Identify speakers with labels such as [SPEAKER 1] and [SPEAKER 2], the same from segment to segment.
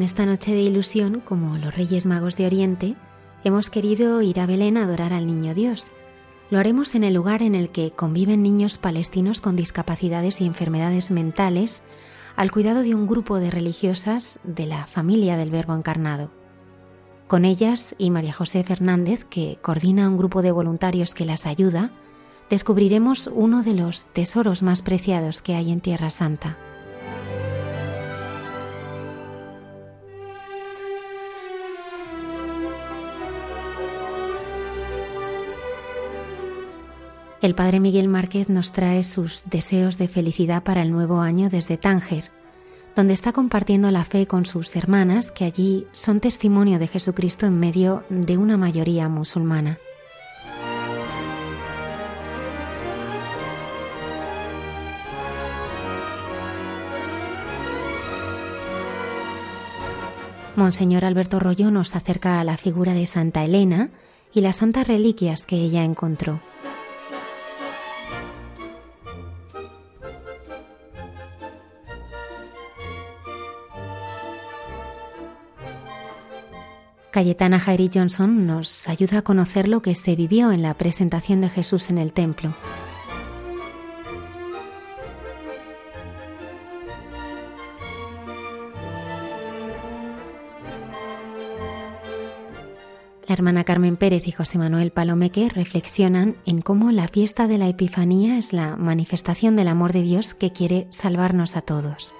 [SPEAKER 1] En esta noche de ilusión, como los Reyes Magos de Oriente, hemos querido ir a Belén a adorar al Niño Dios. Lo haremos en el lugar en el que conviven niños palestinos con discapacidades y enfermedades mentales al cuidado de un grupo de religiosas de la familia del Verbo encarnado. Con ellas y María José Fernández, que coordina un grupo de voluntarios que las ayuda, descubriremos uno de los tesoros más preciados que hay en Tierra Santa. El padre Miguel Márquez nos trae sus deseos de felicidad para el nuevo año desde Tánger, donde está compartiendo la fe con sus hermanas que allí son testimonio de Jesucristo en medio de una mayoría musulmana. Monseñor Alberto Rollo nos acerca a la figura de Santa Elena y las santas reliquias que ella encontró. Cayetana Jairi Johnson nos ayuda a conocer lo que se vivió en la presentación de Jesús en el templo. La hermana Carmen Pérez y José Manuel Palomeque reflexionan en cómo la fiesta de la Epifanía es la manifestación del amor de Dios que quiere salvarnos a todos.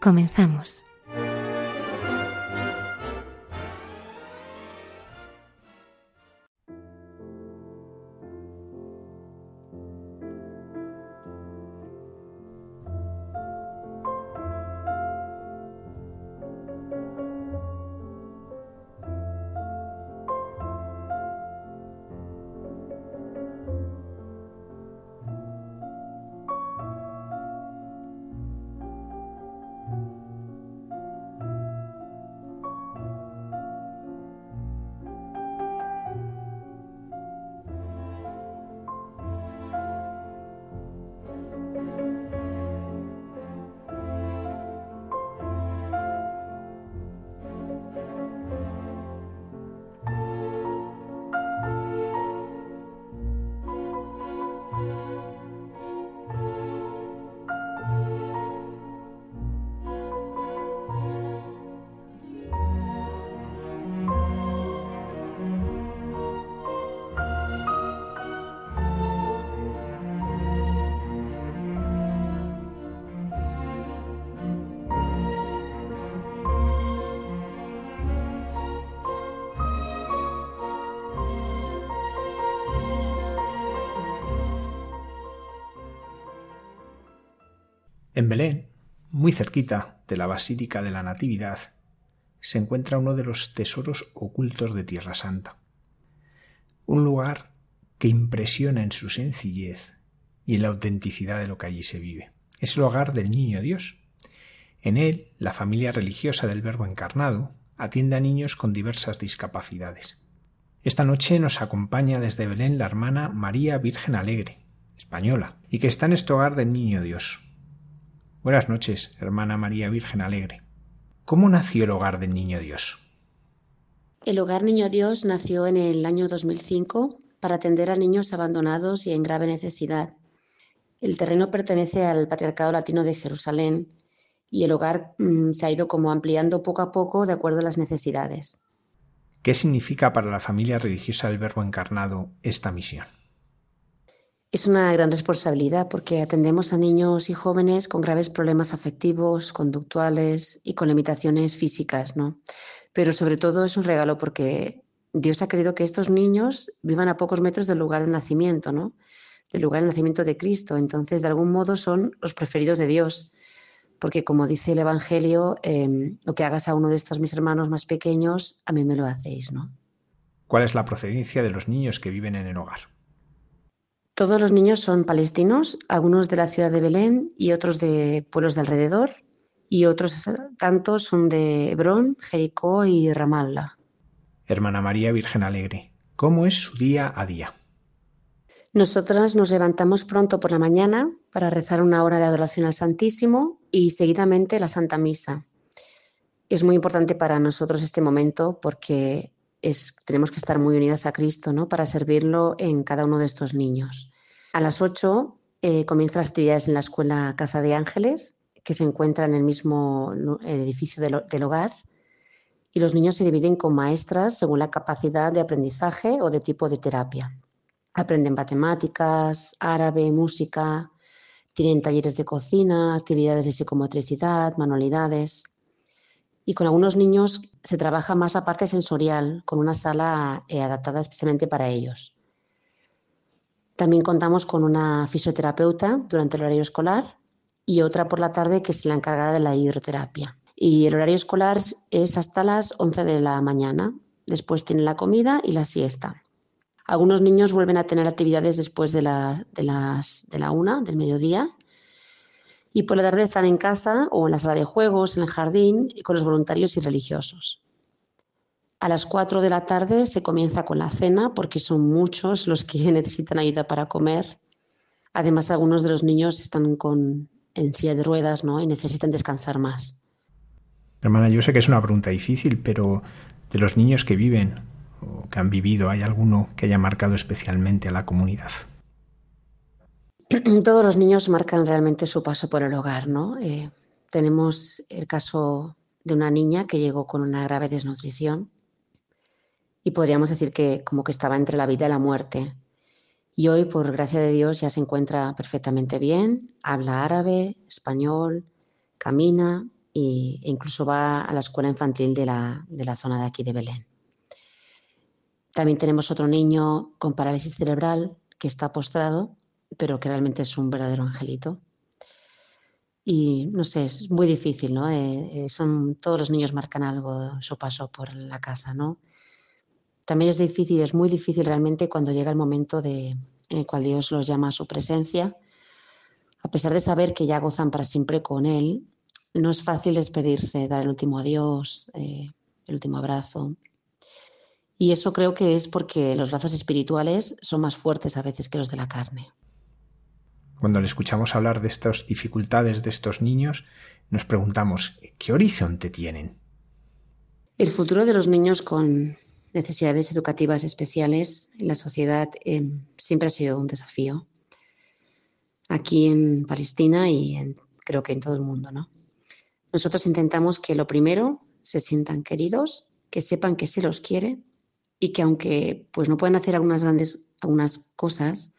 [SPEAKER 1] Comenzamos.
[SPEAKER 2] En Belén, muy cerquita de la Basílica de la Natividad, se encuentra uno de los tesoros ocultos de Tierra Santa. Un lugar que impresiona en su sencillez y en la autenticidad de lo que allí se vive. Es el hogar del Niño Dios. En él, la familia religiosa del Verbo encarnado atiende a niños con diversas discapacidades. Esta noche nos acompaña desde Belén la hermana María Virgen Alegre, española, y que está en este hogar del Niño Dios, Buenas noches, hermana María Virgen Alegre. ¿Cómo nació el hogar del Niño Dios?
[SPEAKER 3] El Hogar Niño Dios nació en el año 2005 para atender a niños abandonados y en grave necesidad. El terreno pertenece al Patriarcado Latino de Jerusalén y el hogar mm, se ha ido como ampliando poco a poco de acuerdo a las necesidades.
[SPEAKER 2] ¿Qué significa para la familia religiosa del Verbo encarnado esta misión?
[SPEAKER 3] Es una gran responsabilidad porque atendemos a niños y jóvenes con graves problemas afectivos, conductuales y con limitaciones físicas, ¿no? Pero sobre todo es un regalo porque Dios ha querido que estos niños vivan a pocos metros del lugar de nacimiento, ¿no? Del lugar de nacimiento de Cristo. Entonces, de algún modo son los preferidos de Dios. Porque como dice el Evangelio, em, lo que hagas a uno de estos mis hermanos más pequeños, a mí me lo hacéis, ¿no?
[SPEAKER 2] ¿Cuál es la procedencia de los niños que viven en el hogar?
[SPEAKER 3] Todos los niños son palestinos, algunos de la ciudad de Belén y otros de pueblos de alrededor, y otros tantos son de Hebrón, Jericó y Ramallah.
[SPEAKER 2] Hermana María Virgen Alegre, ¿cómo es su día a día?
[SPEAKER 3] Nosotras nos levantamos pronto por la mañana para rezar una hora de adoración al Santísimo y seguidamente la Santa Misa. Es muy importante para nosotros este momento porque tenemos que estar muy unidas a Cristo ¿no? para servirlo en cada uno de estos niños. A las 8 eh, comienzan las actividades en la Escuela Casa de Ángeles, que se encuentra en el mismo edificio del hogar y los niños se dividen con maestras según la capacidad de aprendizaje o de tipo de terapia. Aprenden matemáticas, árabe, música, tienen talleres de cocina, actividades de psicomotricidad, manualidades. Y con algunos niños se trabaja más la parte sensorial, con una sala eh, adaptada especialmente para ellos. También contamos con una fisioterapeuta durante el horario escolar y otra por la tarde que es la encargada de la hidroterapia y el horario escolar es hasta las 11 de la mañana. Después tienen la comida y la siesta. Algunos niños vuelven a tener actividades después de la, de las, de la una, del mediodía. Y por la tarde están en casa o en la sala de juegos, en el jardín, y con los voluntarios y religiosos. A las 4 de la tarde se comienza con la cena porque son muchos los que necesitan ayuda para comer. Además, algunos de los niños están con, en silla de ruedas ¿no? y necesitan descansar más.
[SPEAKER 2] Hermana, yo sé que es una pregunta difícil, pero de los niños que viven o que han vivido, ¿hay alguno que haya marcado especialmente a la comunidad?
[SPEAKER 3] Todos los niños marcan realmente su paso por el hogar, ¿no? Eh, tenemos el caso de una niña que llegó con una grave desnutrición y podríamos decir que como que estaba entre la vida y la muerte. Y hoy, por gracia de Dios, ya se encuentra perfectamente bien, habla árabe, español, camina, e incluso va a la escuela infantil de la, de la zona de aquí de Belén. También tenemos otro niño con parálisis cerebral que está postrado, pero que realmente es un verdadero angelito. Y no sé, es muy difícil, ¿no? Eh, eh, son, todos los niños marcan algo su paso por la casa, ¿no? También es difícil, es muy difícil realmente cuando llega el momento de, en el cual Dios los llama a su presencia, a pesar de saber que ya gozan para siempre con Él, no es fácil despedirse, dar el último adiós, eh, el último abrazo. Y eso creo que es porque los lazos espirituales son más fuertes a veces que los de la carne.
[SPEAKER 2] Cuando le escuchamos hablar de estas dificultades de estos niños, nos preguntamos, ¿qué horizonte tienen?
[SPEAKER 3] El futuro de los niños con necesidades educativas especiales en la sociedad eh, siempre ha sido un desafío. Aquí en Palestina y creo que en todo el mundo, ¿no? Nosotros intentamos que lo primero se sientan queridos, que sepan que se los quiere y que aunque pues no pueden hacer algunas grandes algunas cosas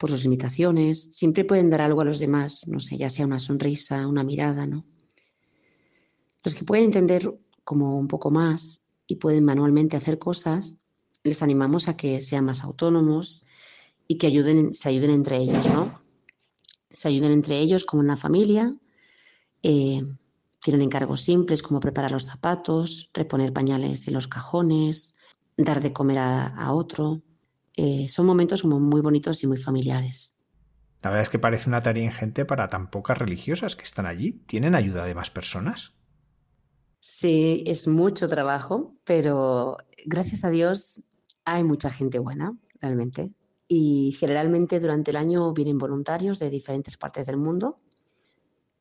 [SPEAKER 3] por sus limitaciones, siempre pueden dar algo a los demás, no sé, ya sea una sonrisa, una mirada, ¿no? Los que pueden entender como un poco más y pueden manualmente hacer cosas, les animamos a que sean más autónomos y que ayuden, se ayuden entre ellos, ¿no? Se ayuden entre ellos como una familia, eh, tienen encargos simples como preparar los zapatos, reponer pañales en los cajones, dar de comer a, otro. Eh, son momentos muy bonitos y muy familiares.
[SPEAKER 2] La verdad es que parece una tarea ingente para tan pocas religiosas que están allí. ¿Tienen ayuda de más personas?
[SPEAKER 3] Sí, es mucho trabajo, pero gracias a Dios hay mucha gente buena, realmente. Y generalmente durante el año vienen voluntarios de diferentes partes del mundo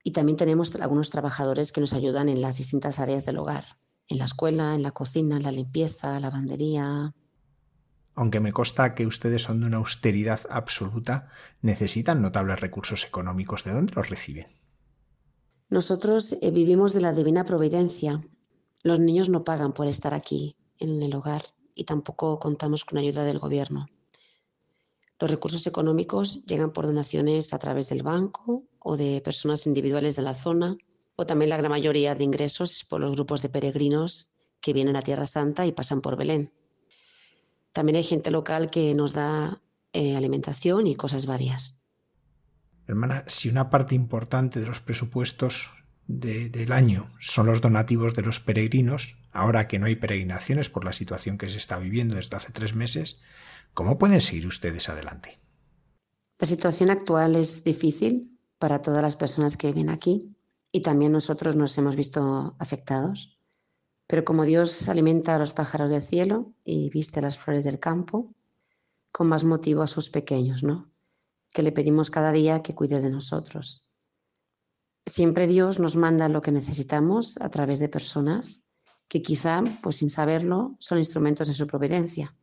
[SPEAKER 3] y también tenemos algunos trabajadores que nos ayudan en las distintas áreas del hogar, en la escuela, en la cocina, en la limpieza, la lavandería.
[SPEAKER 2] Aunque me consta que ustedes son de una austeridad absoluta, necesitan notables recursos económicos. ¿De dónde los reciben?
[SPEAKER 3] Nosotros eh, vivimos de la divina providencia. Los niños no pagan por estar aquí, en el hogar, y tampoco contamos con ayuda del gobierno. Los recursos económicos llegan por donaciones a través del banco o de personas individuales de la zona, o también la gran mayoría de ingresos por los grupos de peregrinos que vienen a Tierra Santa y pasan por Belén. También hay gente local que nos da eh, alimentación y cosas varias.
[SPEAKER 2] Hermana, si una parte importante de los presupuestos del año son los donativos de los peregrinos, ahora que no hay peregrinaciones por la situación que se está viviendo desde hace tres meses, ¿cómo pueden seguir ustedes adelante?
[SPEAKER 3] La situación actual es difícil para todas las personas que viven aquí y también nosotros nos hemos visto afectados. Pero como Dios alimenta a los pájaros del cielo y viste las flores del campo, con más motivo a sus pequeños, ¿no? Que le pedimos cada día que cuide de nosotros. Siempre Dios nos manda lo que necesitamos a través de personas que quizá, pues sin saberlo, son instrumentos de su providencia.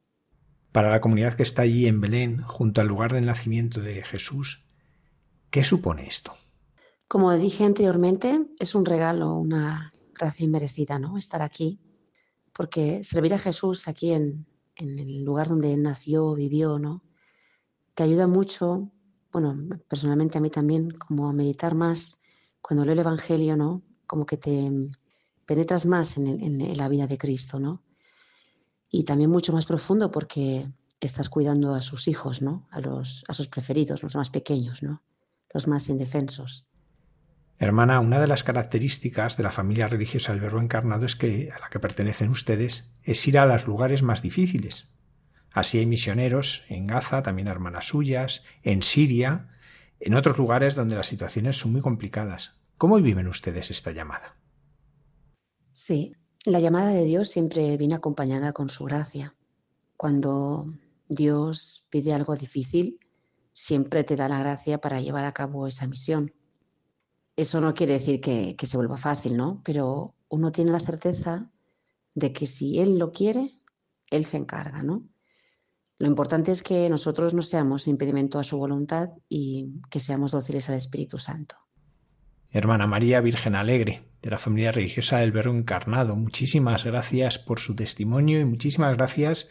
[SPEAKER 2] Para la comunidad que está allí en Belén, junto al lugar del nacimiento de Jesús, ¿qué supone esto?
[SPEAKER 3] Como dije anteriormente, es un regalo, una gracia inmerecida, ¿no? Estar aquí, porque servir a Jesús aquí en, en el lugar donde nació, vivió, ¿no? Te ayuda mucho, bueno, personalmente a mí también, como a meditar más cuando leo el Evangelio, ¿no? Como que te penetras más en, en, la vida de Cristo, ¿no? Y también mucho más profundo porque estás cuidando a sus hijos, ¿no? A, los, a sus preferidos, los más pequeños, ¿no? Los más indefensos.
[SPEAKER 2] Hermana, una de las características de la familia religiosa del Verbo encarnado es que a la que pertenecen ustedes es ir a los lugares más difíciles. Así hay misioneros en Gaza, también hermanas suyas, en Siria, en otros lugares donde las situaciones son muy complicadas. ¿Cómo viven ustedes esta llamada?
[SPEAKER 3] Sí, la llamada de Dios siempre viene acompañada con su gracia. Cuando Dios pide algo difícil, siempre te da la gracia para llevar a cabo esa misión. Eso no quiere decir que, se vuelva fácil, ¿no? Pero uno tiene la certeza de que si Él lo quiere, Él se encarga, ¿no? Lo importante es que nosotros no seamos impedimento a su voluntad y que seamos dóciles al Espíritu Santo.
[SPEAKER 2] Hermana María Virgen Alegre, de la familia religiosa del Verbo Encarnado, muchísimas gracias por su testimonio y muchísimas gracias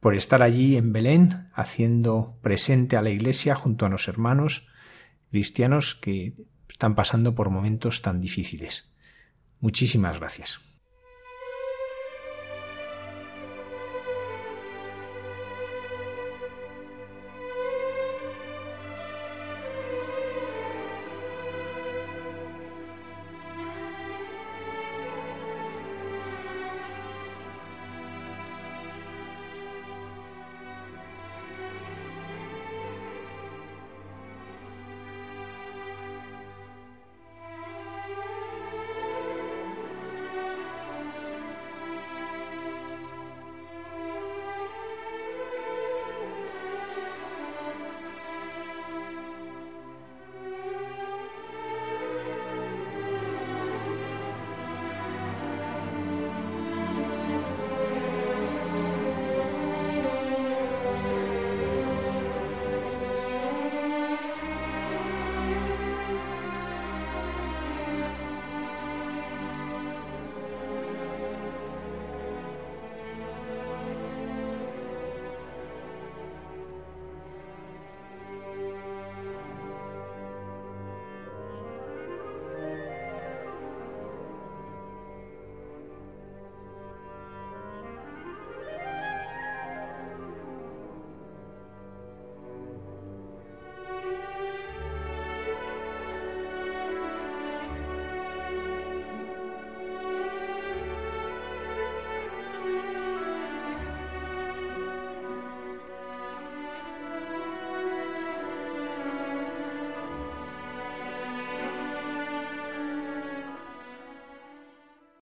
[SPEAKER 2] por estar allí en Belén, haciendo presente a la Iglesia junto a los hermanos cristianos que están pasando por momentos tan difíciles. Muchísimas gracias.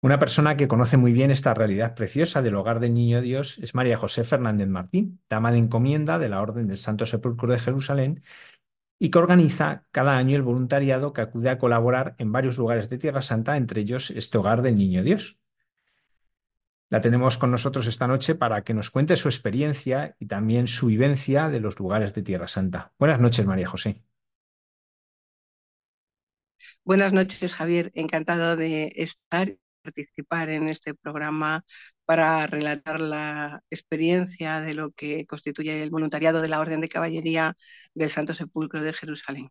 [SPEAKER 2] Una persona que conoce muy bien esta realidad preciosa del hogar del Niño Dios es María José Fernández Martín, dama de encomienda de la Orden del Santo Sepulcro de Jerusalén y que organiza cada año el voluntariado que acude a colaborar en varios lugares de Tierra Santa, entre ellos este hogar del Niño Dios. La tenemos con nosotros esta noche para que nos cuente su experiencia y también su vivencia de los lugares de Tierra Santa. Buenas noches, María José.
[SPEAKER 4] Buenas noches, Javier. Encantado de estar participar en este programa para relatar la experiencia de lo que constituye el voluntariado de la Orden de Caballería del Santo Sepulcro de Jerusalén.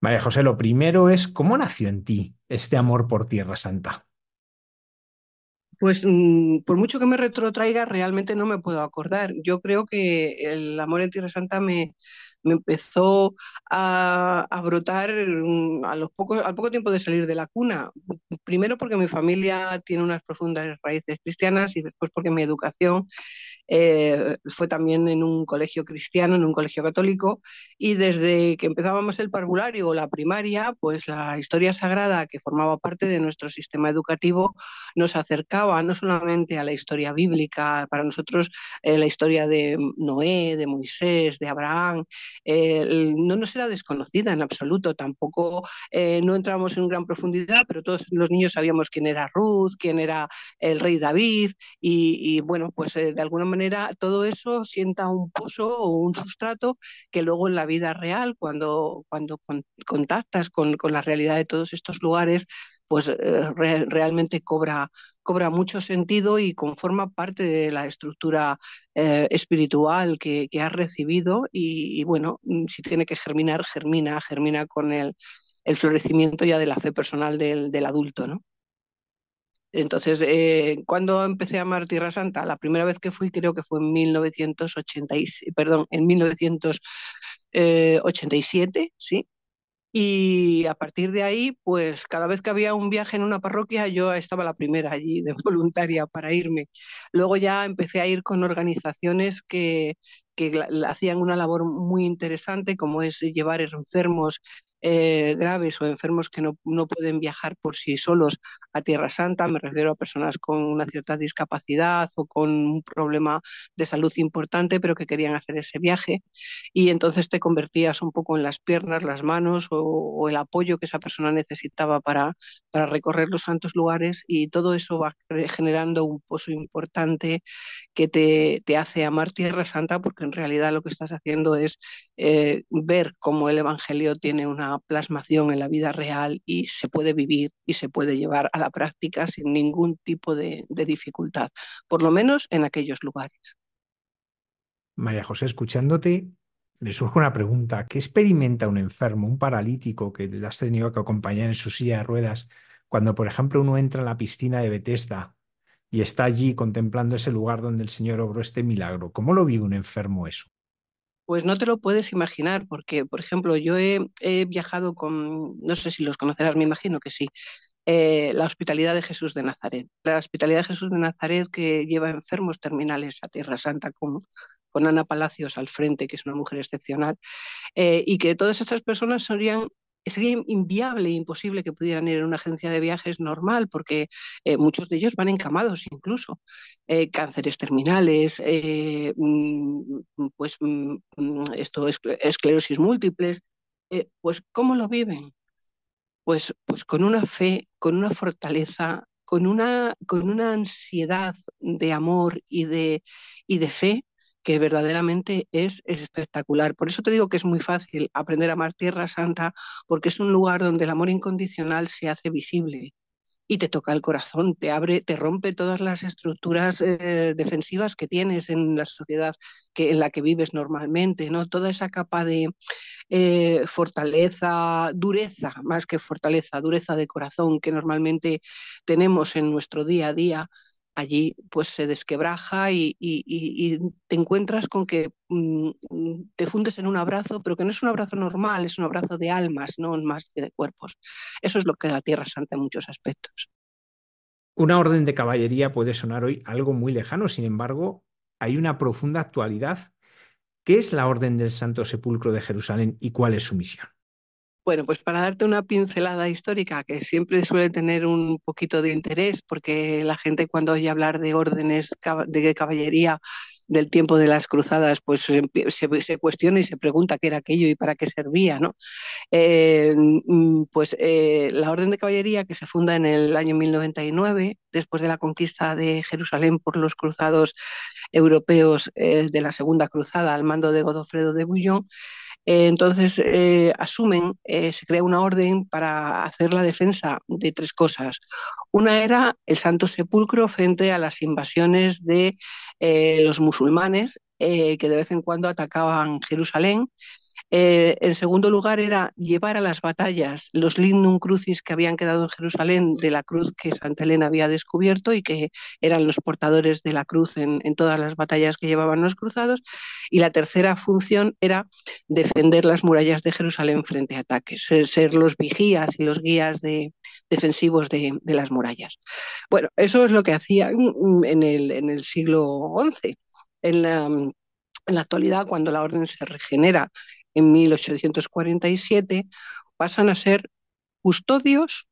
[SPEAKER 2] María José, lo primero es, ¿cómo nació en ti este amor por Tierra Santa?
[SPEAKER 4] Pues mm, por mucho que me retrotraiga, realmente no me puedo acordar. Yo creo que el amor en Tierra Santa me, me empezó a, brotar mm, a los pocos, al poco tiempo de salir de la cuna. Primero porque mi familia tiene unas profundas raíces cristianas y después porque mi educación eh, fue también en un colegio cristiano, en un colegio católico, y desde que empezábamos el parvulario o la primaria, pues la historia sagrada que formaba parte de nuestro sistema educativo nos acercaba no solamente a la historia bíblica, para nosotros eh, la historia de Noé, de Moisés, de Abraham, eh, no nos era desconocida en absoluto, tampoco no entramos en gran profundidad, pero todos los niños sabíamos quién era Ruth, quién era el rey David, y, y bueno, pues de alguna manera todo eso sienta un pozo o un sustrato que luego en la vida real, cuando, cuando contactas con, la realidad de todos estos lugares, pues eh, realmente cobra, cobra mucho sentido y conforma parte de la estructura eh, espiritual que, has recibido y, bueno, mm, si tiene que germinar, germina, germina con el, florecimiento ya de la fe personal del, del adulto, ¿no? Entonces, eh, cuando empecé a amar Tierra Santa, la primera vez que fui creo que fue en 1987, perdón, en 1987, eh, sí. Y a partir de ahí, pues cada vez que había un viaje en una parroquia, yo estaba la primera allí de voluntaria para irme. Luego ya empecé a ir con organizaciones que, que hacían una labor muy interesante, como es llevar enfermos eh, graves o enfermos que no, no, pueden viajar por sí solos a Tierra Santa, me refiero a personas con una cierta discapacidad o con un problema de salud importante, pero que querían hacer ese viaje. Y entonces te convertías un poco en las piernas, las manos o, el apoyo que esa persona necesitaba para, para recorrer los santos lugares y todo eso va generando un pozo importante que te, te hace amar Tierra Santa porque en realidad lo que estás haciendo es eh, ver cómo el Evangelio tiene una plasmación en la vida real y se puede vivir y se puede llevar a la práctica sin ningún tipo de, dificultad, por lo menos en aquellos lugares.
[SPEAKER 2] María José, escuchándote, me surge una pregunta. ¿Qué experimenta un enfermo, un paralítico que le has tenido que acompañar en su silla de ruedas, cuando, por ejemplo, uno entra en la piscina de Bethesda y está allí contemplando ese lugar donde el Señor obró este milagro? ¿Cómo lo vive un enfermo eso?
[SPEAKER 4] Pues no te lo puedes imaginar, porque, por ejemplo, yo he, viajado con, no sé si los conocerás, me imagino que sí, eh, la Hospitalidad de Jesús de Nazaret. La Hospitalidad de Jesús de Nazaret que lleva enfermos terminales a Tierra Santa con, con Ana Palacios al frente, que es una mujer excepcional, eh, y que todas estas personas serían sería inviable e imposible que pudieran ir a una agencia de viajes normal, porque eh, muchos de ellos van encamados incluso. Eh, cánceres terminales, eh, mm, pues mm, mm, esto, esclerosis múltiples. pues, ¿cómo lo viven? Pues, pues con una fe, con una fortaleza, con una, con una ansiedad de amor y de, y de fe que verdaderamente es, espectacular. Por eso te digo que es muy fácil aprender a amar Tierra Santa, porque es un lugar donde el amor incondicional se hace visible y te toca el corazón, te abre, te rompe todas las estructuras eh, defensivas que tienes en la sociedad que, en la que vives normalmente, ¿no? Toda esa capa de eh, fortaleza, dureza, más que fortaleza, dureza de corazón que normalmente tenemos en nuestro día a día, allí pues se desquebraja y, te encuentras con que mm, mm, te fundes en un abrazo, pero que no es un abrazo normal, es un abrazo de almas, no más que de cuerpos. Eso es lo que da Tierra Santa en muchos aspectos.
[SPEAKER 2] Una orden de caballería puede sonar hoy algo muy lejano, sin embargo, hay una profunda actualidad. ¿Qué es la Orden del Santo Sepulcro de Jerusalén y cuál es su misión?
[SPEAKER 4] Bueno, pues para darte una pincelada histórica que siempre suele tener un poquito de interés, porque la gente cuando oye hablar de órdenes de caballería del tiempo de las cruzadas, pues se, cuestiona y se pregunta qué era aquello y para qué servía, ¿no? Eh, mm, pues eh, la orden de caballería que se funda en el año 1099, después de la conquista de Jerusalén por los cruzados europeos eh, de la Segunda Cruzada al mando de Godofredo de Bouillon, Eh, entonces eh, asumen, eh, se crea una orden para hacer la defensa de tres cosas. Una era el Santo Sepulcro frente a las invasiones de los musulmanes que de vez en cuando atacaban Jerusalén eh, en segundo lugar, era llevar a las batallas los lignum crucis que habían quedado en Jerusalén de la cruz que Santa Elena había descubierto y que eran los portadores de la cruz en, todas las batallas que llevaban los cruzados. Y la tercera función era defender las murallas de Jerusalén frente a ataques, ser, los vigías y los guías defensivos de, las murallas. Bueno, eso es lo que hacían en el, siglo XI. En la actualidad, cuando la orden se regenera en 1847, pasan a ser custodios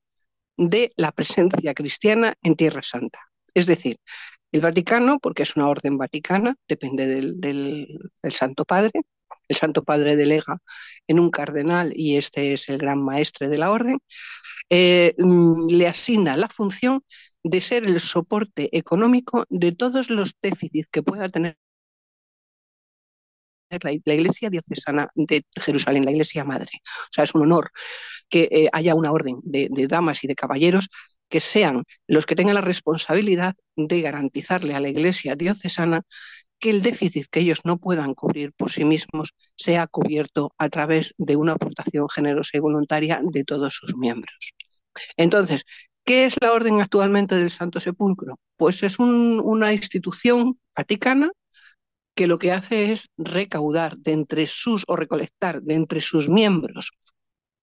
[SPEAKER 4] de la presencia cristiana en Tierra Santa. Es decir, el Vaticano, porque es una orden vaticana, depende del, Santo Padre, el Santo Padre delega en un cardenal y este es el gran maestre de la orden, eh, mm, le asigna la función de ser el soporte económico de todos los déficits que pueda tener la, Iglesia diocesana de Jerusalén, la Iglesia Madre. O sea, es un honor que eh, haya una orden de, damas y de caballeros que sean los que tengan la responsabilidad de garantizarle a la Iglesia diocesana que el déficit que ellos no puedan cubrir por sí mismos sea cubierto a través de una aportación generosa y voluntaria de todos sus miembros. Entonces, ¿qué es la orden actualmente del Santo Sepulcro? Pues es una institución vaticana que lo que hace es recaudar de entre sus o recolectar de entre sus miembros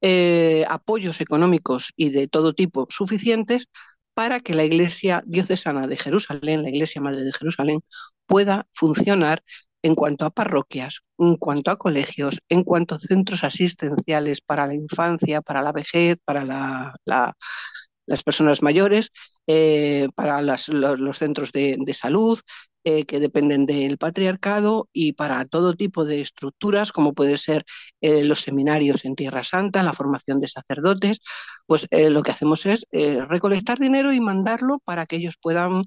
[SPEAKER 4] eh, apoyos económicos y de todo tipo suficientes para que la Iglesia diocesana de Jerusalén, la Iglesia Madre de Jerusalén, pueda funcionar en cuanto a parroquias, en cuanto a colegios, en cuanto a centros asistenciales para la infancia, para la vejez, para las personas mayores, eh, para los, centros de, salud, eh, que dependen del patriarcado y para todo tipo de estructuras, como puede ser eh, los seminarios en Tierra Santa, la formación de sacerdotes, pues eh, lo que hacemos es recolectar dinero y mandarlo para que ellos puedan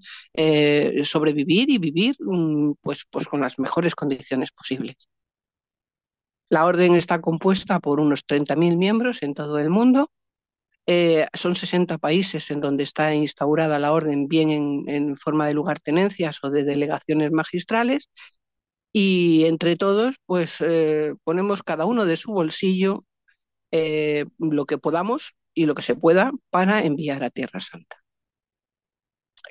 [SPEAKER 4] sobrevivir y vivir mm, pues, pues con las mejores condiciones posibles. La orden está compuesta por unos 30.000 miembros en todo el mundo eh, son 60 países en donde está instaurada la orden, bien en, forma de lugartenencias o de delegaciones magistrales, y entre todos, pues eh, ponemos cada uno de su bolsillo eh, lo que podamos y lo que se pueda para enviar a Tierra Santa.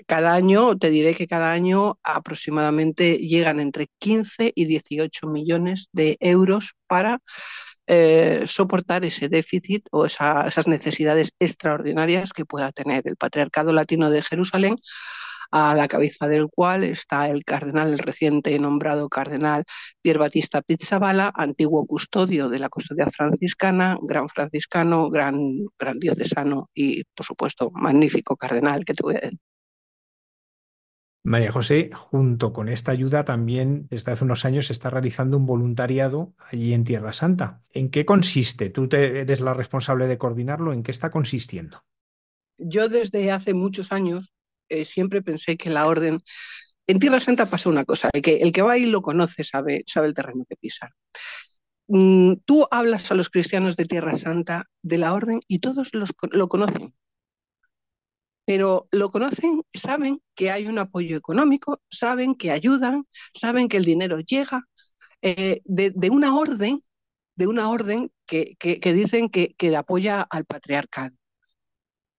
[SPEAKER 4] Cada año, te diré que cada año aproximadamente llegan entre 15 y 18 millones de euros para eh, soportar ese déficit o esas necesidades extraordinarias que pueda tener el Patriarcado Latino de Jerusalén, a la cabeza del cual está el cardenal, el reciente nombrado cardenal Pier Battista Pizzabala, antiguo custodio de la custodia franciscana, gran franciscano, gran, gran diocesano y, por supuesto, magnífico cardenal que tuve
[SPEAKER 2] María José, junto con esta ayuda, también desde hace unos años se está realizando un voluntariado allí en Tierra Santa. ¿En qué consiste? Tú eres la responsable de coordinarlo. ¿En qué está consistiendo?
[SPEAKER 4] Yo desde hace muchos años eh, siempre pensé que la orden... En Tierra Santa pasa una cosa, el que, el que va ahí lo conoce, sabe, sabe el terreno que pisa. Mm, tú hablas a los cristianos de Tierra Santa de la orden y todos los, lo conocen pero lo conocen, saben que hay un apoyo económico, saben que ayudan, saben que el dinero llega eh, de, una orden, de una orden que, dicen que, que apoya al patriarcado.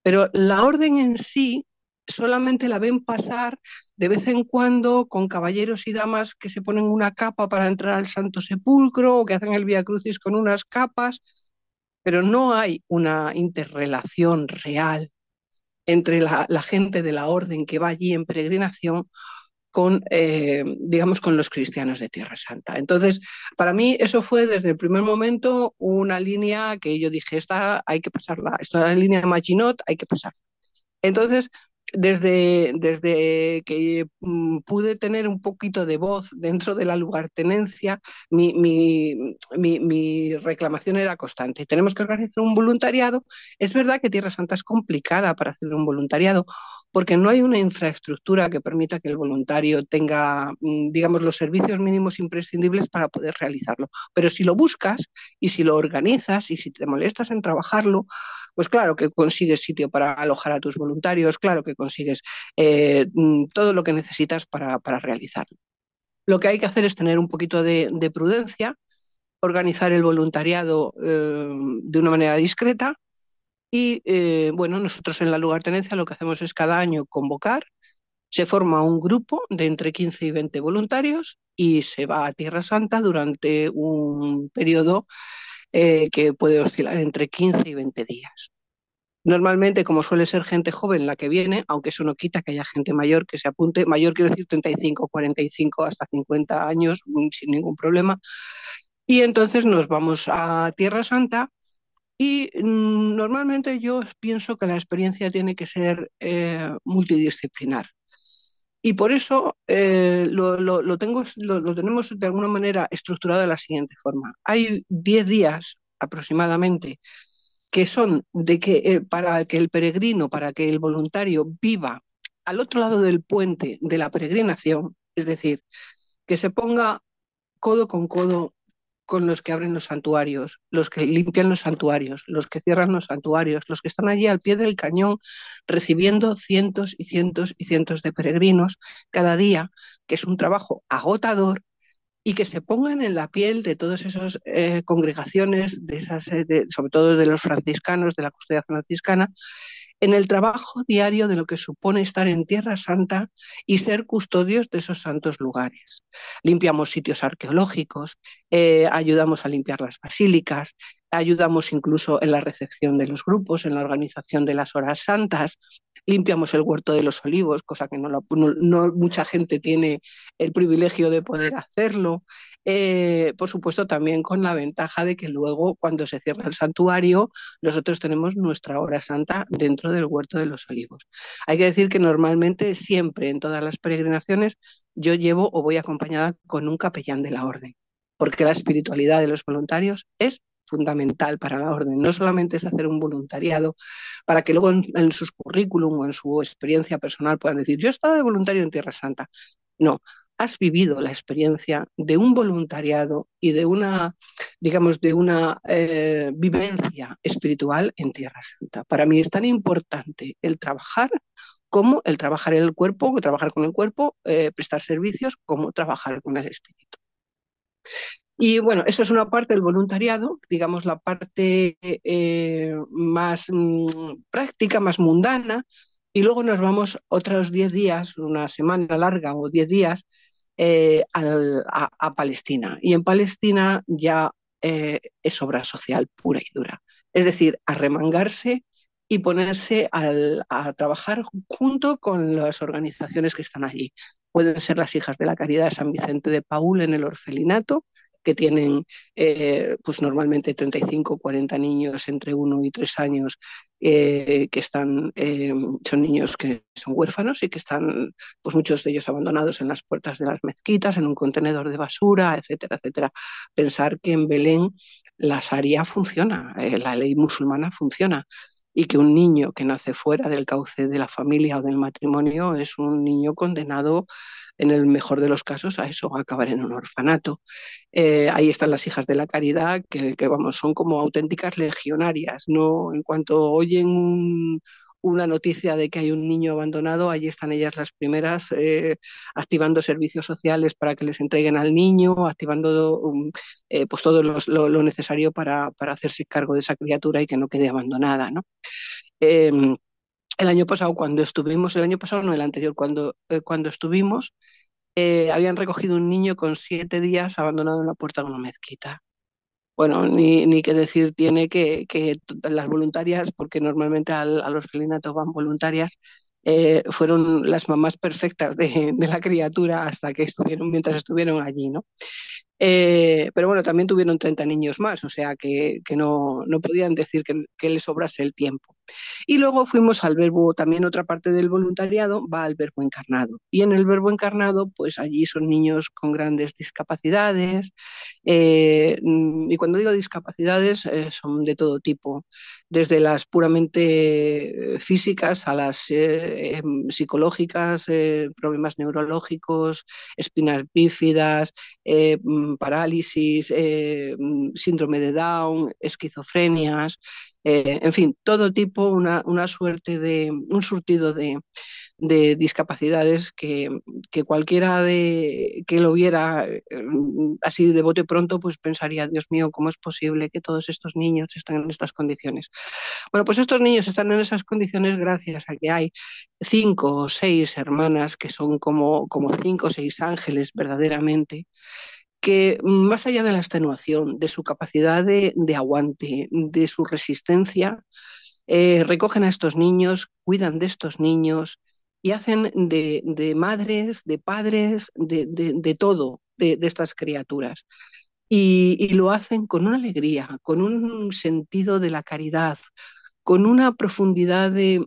[SPEAKER 4] Pero la orden en sí solamente la ven pasar de vez en cuando con caballeros y damas que se ponen una capa para entrar al Santo Sepulcro o que hacen el Via Crucis con unas capas, pero no hay una interrelación real entre la, gente de la orden que va allí en peregrinación con, eh, digamos, con los cristianos de Tierra Santa. Entonces, para mí eso fue desde el primer momento una línea que yo dije, esta hay que pasarla, esta línea de Maginot hay que pasar. Entonces, desde, desde que mm, pude tener un poquito de voz dentro de la lugartenencia, mi, mi, mi, reclamación era constante. Tenemos que organizar un voluntariado. Es verdad que Tierra Santa es complicada para hacer un voluntariado porque no hay una infraestructura que permita que el voluntario tenga, mm, digamos, los servicios mínimos imprescindibles para poder realizarlo. Pero si lo buscas y si lo organizas y si te molestas en trabajarlo, pues claro que consigues sitio para alojar a tus voluntarios, claro que consigues eh, mm, todo lo que necesitas para, realizarlo. Lo que hay que hacer es tener un poquito de, prudencia, organizar el voluntariado eh, de una manera discreta y, eh, bueno, nosotros en la lugartenencia lo que hacemos es cada año convocar, se forma un grupo de entre 15 y 20 voluntarios y se va a Tierra Santa durante un periodo que puede oscilar entre 15 y 20 días. Normalmente, como suele ser gente joven la que viene, aunque eso no quita que haya gente mayor que se apunte, mayor quiero decir 35, 45, hasta 50 años, mm, sin ningún problema. Y entonces nos vamos a Tierra Santa y mm, normalmente yo pienso que la experiencia tiene que ser eh, multidisciplinar. Y por eso eh, lo, tengo, lo, tenemos de alguna manera estructurado de la siguiente forma. Hay 10 días aproximadamente que son de que eh, para que el peregrino, para que el voluntario viva al otro lado del puente de la peregrinación, es decir, que se ponga codo con codo con los que abren los santuarios, los que limpian los santuarios, los que cierran los santuarios, los que están allí al pie del cañón recibiendo cientos y cientos y cientos de peregrinos cada día, que es un trabajo agotador y que se pongan en la piel de todas esas eh, congregaciones, de esas, eh, sobre todo de los franciscanos, de la custodia franciscana, en el trabajo diario de lo que supone estar en Tierra Santa y ser custodios de esos santos lugares. Limpiamos sitios arqueológicos, eh, ayudamos a limpiar las basílicas, ayudamos incluso en la recepción de los grupos, en la organización de las horas santas, limpiamos el huerto de los olivos, cosa que no, mucha gente tiene el privilegio de poder hacerlo. Eh, por supuesto, también con la ventaja de que luego, cuando se cierra el santuario, nosotros tenemos nuestra hora santa dentro del huerto de los olivos. Hay que decir que normalmente, siempre en todas las peregrinaciones, yo llevo o voy acompañada con un capellán de la orden, porque la espiritualidad de los voluntarios es fundamental para la orden. No solamente es hacer un voluntariado para que luego en, sus currículum o en su experiencia personal puedan decir, yo he estado de voluntario en Tierra Santa. No, has vivido la experiencia de un voluntariado y de una, digamos, de una eh, vivencia espiritual en Tierra Santa. Para mí es tan importante el trabajar como el trabajar en el cuerpo, trabajar con el cuerpo, eh, prestar servicios, como trabajar con el espíritu. Y bueno, eso es una parte del voluntariado, digamos la parte eh, más mm, práctica, más mundana, y luego nos vamos otros 10 días, una semana larga o 10 días, eh, a, Palestina. Y en Palestina ya eh, es obra social pura y dura. Es decir, arremangarse y ponerse a trabajar junto con las organizaciones que están allí. Pueden ser las hijas de la Caridad de San Vicente de Paul en el orfelinato, que tienen eh, pues normalmente 35 40 niños entre 1 y 3 años eh, que están eh, son niños que son huérfanos y que están pues muchos de ellos abandonados en las puertas de las mezquitas en un contenedor de basura etcétera etcétera. Pensar que en Belén la Sharia funciona la ley musulmana funciona y que un niño que nace fuera del cauce de la familia o del matrimonio es un niño condenado en el mejor de los casos a eso, a acabar en un orfanato. Eh, ahí están las hijas de la caridad, que, vamos, son como auténticas legionarias, ¿no? En cuanto oyen una noticia de que hay un niño abandonado, allí están ellas las primeras eh, activando servicios sociales para que les entreguen al niño, activando um, eh, pues todo lo, necesario para, para, hacerse cargo de esa criatura y que no quede abandonada. ¿no? Em, el año pasado cuando estuvimos, el año pasado no, el anterior, cuando, eh, cuando estuvimos, eh, habían recogido un niño con siete días abandonado en la puerta de una mezquita. Bueno, ni, ni decir tiene que, que, las voluntarias, porque normalmente al, a los felinatos van voluntarias, eh, fueron las mamás perfectas de, de, la criatura hasta que estuvieron, mientras estuvieron allí, ¿no? Eh, pero bueno, también tuvieron 30 niños más, o sea que, no, podían decir que, les sobrase el tiempo. Y luego fuimos al verbo, también otra parte del voluntariado va al verbo encarnado. Y en el verbo encarnado, pues allí son niños con grandes discapacidades. Eh, y cuando digo discapacidades, eh, son de todo tipo, desde las puramente físicas a las em, psicológicas, problemas neurológicos, espinas bífidas, mm, parálisis, mm, síndrome de Down, esquizofrenias, eh, en fin, todo tipo, una, suerte de, un surtido de, discapacidades que, cualquiera de, que lo viera eh, así de bote pronto, pues pensaría, Dios mío, ¿cómo es posible que todos estos niños estén en estas condiciones? Bueno, pues estos niños están en esas condiciones gracias a que hay cinco o seis hermanas que son como, como cinco o seis ángeles verdaderamente, que más allá de la extenuación, de su capacidad de, aguante, de su resistencia, eh, recogen a estos niños, cuidan de estos niños y hacen de, madres, de padres, de, todo, de, estas criaturas. Y, lo hacen con una alegría, con un sentido de la caridad, con una profundidad de,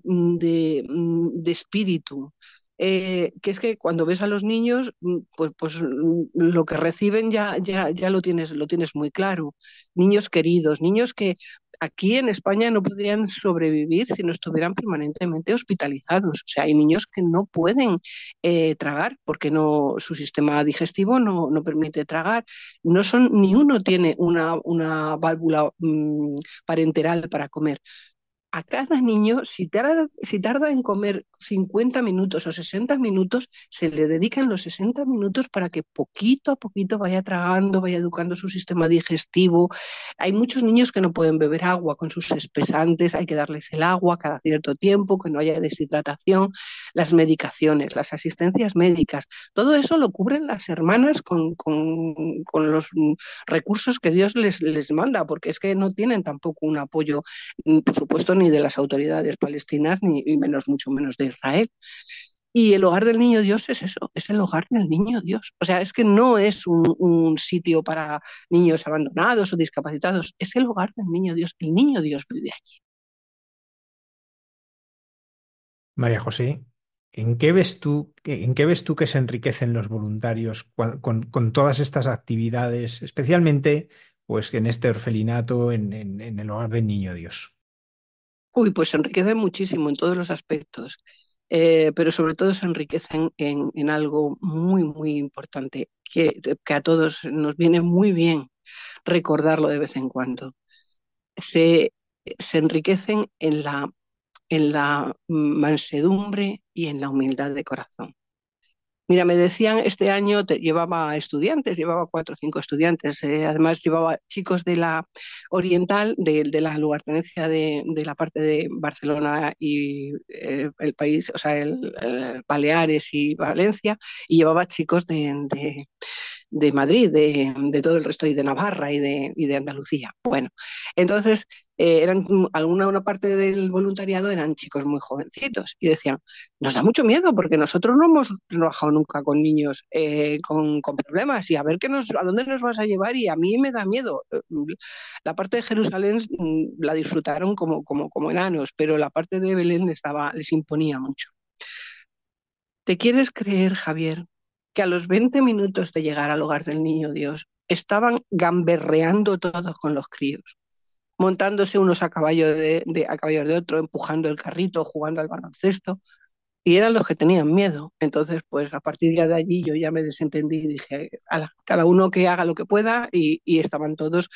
[SPEAKER 4] espíritu, eh, que es que cuando ves a los niños, mm, pues, pues mm, lo que reciben ya, ya, ya lo, tienes, lo tienes muy claro. Niños queridos, niños que aquí en España no podrían sobrevivir si no estuvieran permanentemente hospitalizados. O sea, hay niños que no pueden eh, tragar porque no, su sistema digestivo no, no, permite tragar. No son, ni uno tiene una, una válvula mm, parenteral para comer a cada niño, si tarda, si tarda en comer 50 minutos o 60 minutos, se le dedican los 60 minutos para que poquito a poquito vaya tragando, vaya educando su sistema digestivo. Hay muchos niños que no pueden beber agua con sus espesantes, hay que darles el agua cada cierto tiempo, que no haya deshidratación, las medicaciones, las asistencias médicas, todo eso lo cubren las hermanas con, los recursos que Dios les, les manda, porque es que no tienen tampoco un apoyo, por supuesto, ni de las autoridades palestinas, ni menos, mucho menos de Israel. Y el hogar del niño Dios es eso, es el hogar del niño Dios. O sea, es que no es un, sitio para niños abandonados o discapacitados, es el hogar del niño Dios. El niño Dios vive allí.
[SPEAKER 2] María José, ¿en qué ves tú, en qué ves tú que se enriquecen los voluntarios con, todas estas actividades, especialmente pues en este orfelinato, en el hogar del niño Dios?
[SPEAKER 4] Uy, pues enriquecen muchísimo en todos los aspectos, eh, pero sobre todo se enriquecen en, algo muy, muy importante, que, que, a todos nos viene muy bien recordarlo de vez en cuando. Se, se enriquecen en la, en la mansedumbre y en la humildad de corazón. Mira, me decían, este año llevaba estudiantes, llevaba cuatro o cinco estudiantes, eh, además llevaba chicos de la oriental, de, la lugartenencia de, de, la parte de Barcelona y eh, el país, o sea, el, Baleares y Valencia, y llevaba chicos de, de Madrid, de, todo el resto y de Navarra y de, y de Andalucía. Bueno, entonces eh, eran alguna una parte del voluntariado eran chicos muy jovencitos y decían, nos da mucho miedo porque nosotros no hemos trabajado nunca con niños eh, con, problemas y a ver qué nos, a dónde nos vas a llevar y a mí me da miedo. La parte de Jerusalén mm, la disfrutaron como, como, como enanos, pero la parte de Belén estaba, les imponía mucho. ¿Te quieres creer, Javier, que a los 20 minutos de llegar al hogar del niño Dios estaban gamberreando todos con los críos, montándose unos a caballo de, a caballos de otro, empujando el carrito, jugando al baloncesto y eran los que tenían miedo. Entonces, pues a partir de allí yo ya me desentendí y dije, cada uno que haga lo que pueda y, estaban todos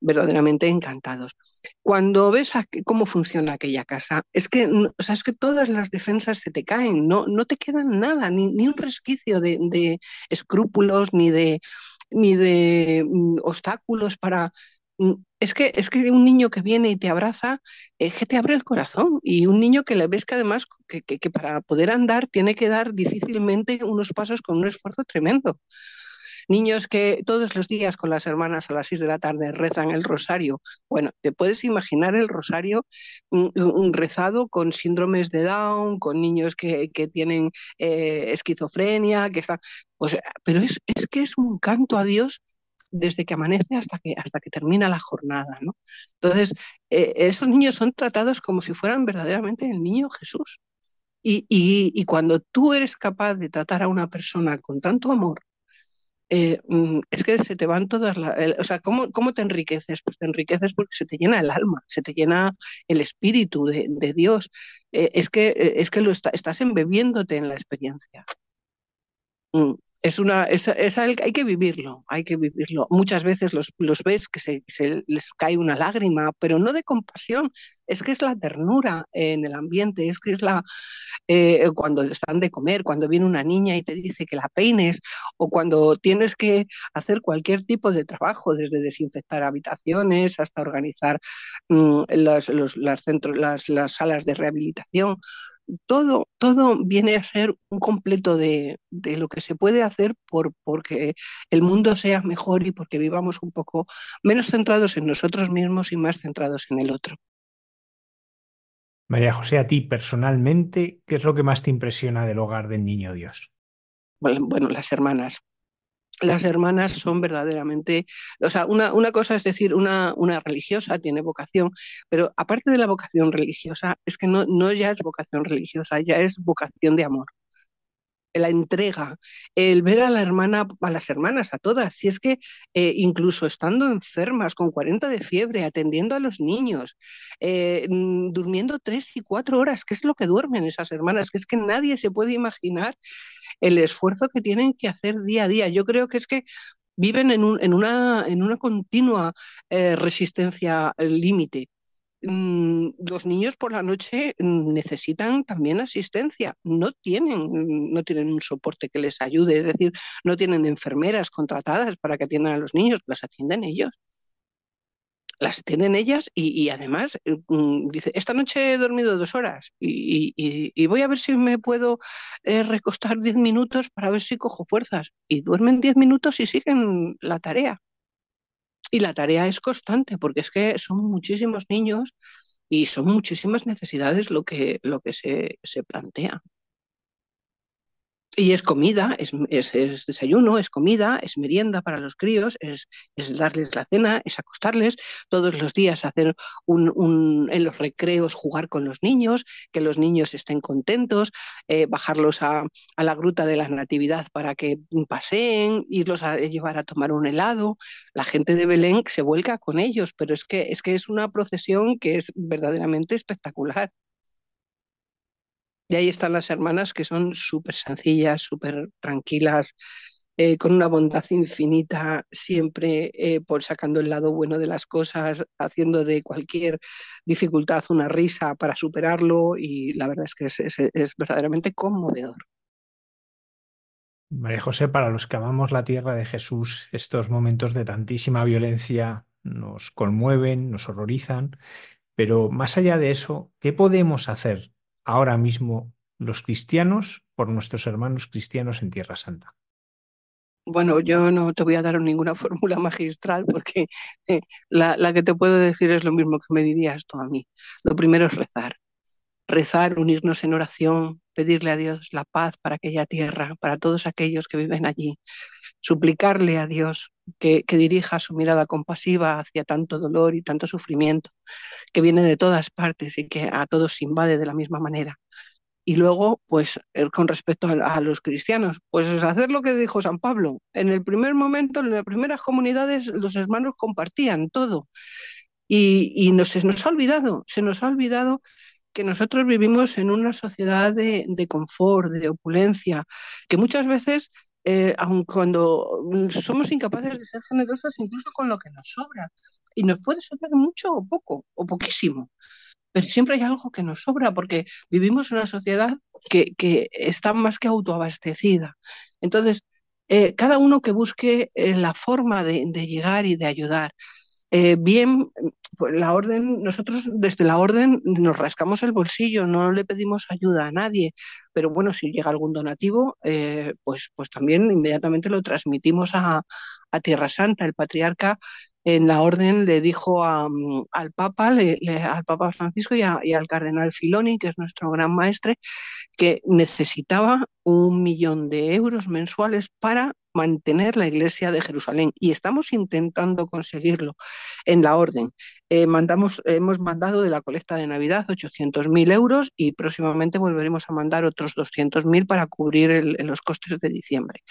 [SPEAKER 4] verdaderamente encantados. Cuando ves cómo funciona aquella casa, es que, o sea, es que todas las defensas se te caen, no, no te quedan nada, ni, ni un resquicio de, de escrúpulos, ni de ni de mm, obstáculos para Mm, es que, es que un niño que viene y te abraza, es que te abre el corazón. Y un niño que le ves que además que, que, para poder andar tiene que dar difícilmente unos pasos con un esfuerzo tremendo. Niños que todos los días con las hermanas a las 6 de la tarde rezan el rosario. Bueno, te puedes imaginar el rosario mm, rezado con síndromes de Down, con niños que, que tienen eh, esquizofrenia, que están. Pues, pero es, es que es un canto a Dios desde que amanece hasta que, hasta que termina la jornada. ¿no? Entonces, eh, esos niños son tratados como si fueran verdaderamente el niño Jesús. Y, y, cuando tú eres capaz de tratar a una persona con tanto amor, eh, mm, es que se te van todas las... O sea, ¿cómo, ¿cómo, te enriqueces? Pues te enriqueces porque se te llena el alma, se te llena el espíritu de, de Dios. Eh, es que, es que lo estás embebiéndote en la experiencia. Es una, es, hay que vivirlo, hay que vivirlo. Muchas veces los, los ves que se, les cae una lágrima, pero no de compasión, es que es la ternura en el ambiente, es que es la eh, cuando están de comer, cuando viene una niña y te dice que la peines, o cuando tienes que hacer cualquier tipo de trabajo, desde desinfectar habitaciones hasta organizar mm, las, los, las, centros, las, las salas de rehabilitación todo, todo viene a ser un completo de, de, lo que se puede hacer por porque el mundo sea mejor y porque vivamos un poco menos centrados en nosotros mismos y más centrados en el otro.
[SPEAKER 2] María José, a ti personalmente, ¿qué es lo que más te impresiona del hogar del Niño Dios?
[SPEAKER 4] Bueno, bueno las hermanas las hermanas son verdaderamente, o sea, una, una cosa es decir, una, una, religiosa tiene vocación, pero aparte de la vocación religiosa, es que no, no ya es vocación religiosa, ya es vocación de amor. La entrega, el ver a la hermana, a las hermanas, a todas, si es que eh, incluso estando enfermas, con 40 de fiebre, atendiendo a los niños, eh, mm, durmiendo tres y cuatro horas, ¿qué es lo que duermen esas hermanas? Que es que nadie se puede imaginar el esfuerzo que tienen que hacer día a día. Yo creo que es que viven en, un, en, una, en una continua eh, resistencia límite. Mm, los niños por la noche necesitan también asistencia, no tienen, no tienen un soporte que les ayude, es decir, no tienen enfermeras contratadas para que atiendan a los niños, las atienden ellos las tienen ellas y, además eh, mm, dice, esta noche he dormido dos horas y, voy a ver si me puedo eh, recostar diez minutos para ver si cojo fuerzas. Y duermen diez minutos y siguen la tarea. Y la tarea es constante porque es que son muchísimos niños y son muchísimas necesidades lo que, lo que se, se plantea. Y es comida, es, es, desayuno, es comida, es merienda para los críos, es, es, darles la cena, es acostarles, todos los días hacer un, un, en los recreos jugar con los niños, que los niños estén contentos, eh, bajarlos a, a, la gruta de la Natividad para que paseen, irlos a llevar a tomar un helado. La gente de Belén se vuelca con ellos, pero es que es, que es una procesión que es verdaderamente espectacular. Y ahí están las hermanas que son súper sencillas, súper tranquilas, eh, con una bondad infinita, siempre eh, por sacando el lado bueno de las cosas, haciendo de cualquier dificultad una risa para superarlo y la verdad es que es, es, es verdaderamente conmovedor.
[SPEAKER 2] María José, para los que amamos la tierra de Jesús, estos momentos de tantísima violencia nos conmueven, nos horrorizan, pero más allá de eso, ¿qué podemos hacer ahora mismo los cristianos por nuestros hermanos cristianos en Tierra Santa?
[SPEAKER 4] Bueno, yo no te voy a dar ninguna fórmula magistral porque eh, la, la, que te puedo decir es lo mismo que me dirías tú a mí. Lo primero es rezar. Rezar, unirnos en oración, pedirle a Dios la paz para aquella tierra, para todos aquellos que viven allí. Suplicarle a Dios que, dirija su mirada compasiva hacia tanto dolor y tanto sufrimiento que viene de todas partes y que a todos invade de la misma manera. Y luego, pues eh, con respecto a, los cristianos, pues es hacer lo que dijo San Pablo. En el primer momento, en las primeras comunidades, los hermanos compartían todo. Y, y nos, se nos ha olvidado, se nos ha olvidado que nosotros vivimos en una sociedad de, de confort, de opulencia, que muchas veces eh, aun cuando somos incapaces de ser generosos incluso con lo que nos sobra. Y nos puede sobrar mucho o poco, o poquísimo. Pero siempre hay algo que nos sobra porque vivimos en una sociedad que, que está más que autoabastecida. Entonces, eh, cada uno que busque eh, la forma de, llegar y de ayudar. Eh, bien, pues la orden, nosotros desde la orden nos rascamos el bolsillo, no le pedimos ayuda a nadie, pero bueno, si llega algún donativo, eh, pues, pues también inmediatamente lo transmitimos a, a, Tierra Santa. El patriarca en la orden le dijo al Papa, le, le, al Papa Francisco y, al cardenal Filoni, que es nuestro gran maestre, que necesitaba un millón de euros mensuales para mantener la iglesia de Jerusalén y estamos intentando conseguirlo en la orden. Eh, mandamos, hemos mandado de la colecta de Navidad 800.000 euros y próximamente volveremos a mandar otros 200.000 para cubrir los costes de diciembre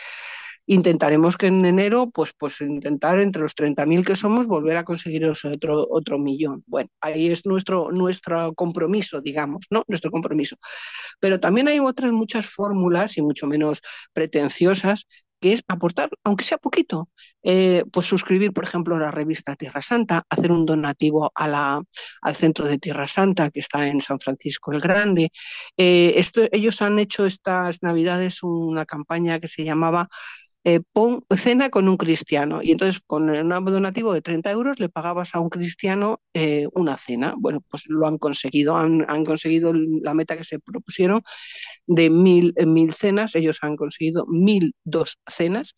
[SPEAKER 4] intentaremos que en enero, pues, pues intentar entre los 30.000 que somos, volver a conseguir otro, otro millón. Bueno, ahí es nuestro, nuestro compromiso, digamos, ¿no? Nuestro compromiso. Pero también hay otras muchas fórmulas y mucho menos pretenciosas que es aportar, aunque sea poquito, eh, pues suscribir, por ejemplo, la revista Tierra Santa, hacer un donativo a la, al centro de Tierra Santa que está en San Francisco el Grande. Eh, esto, ellos han hecho estas navidades una campaña que se llamaba eh, pon, cena con un cristiano. Y entonces con un donativo de 30 euros le pagabas a un cristiano eh, una cena. Bueno, pues lo han conseguido, han, han conseguido la meta que se propusieron de mil, eh, mil cenas. Ellos han conseguido mil dos cenas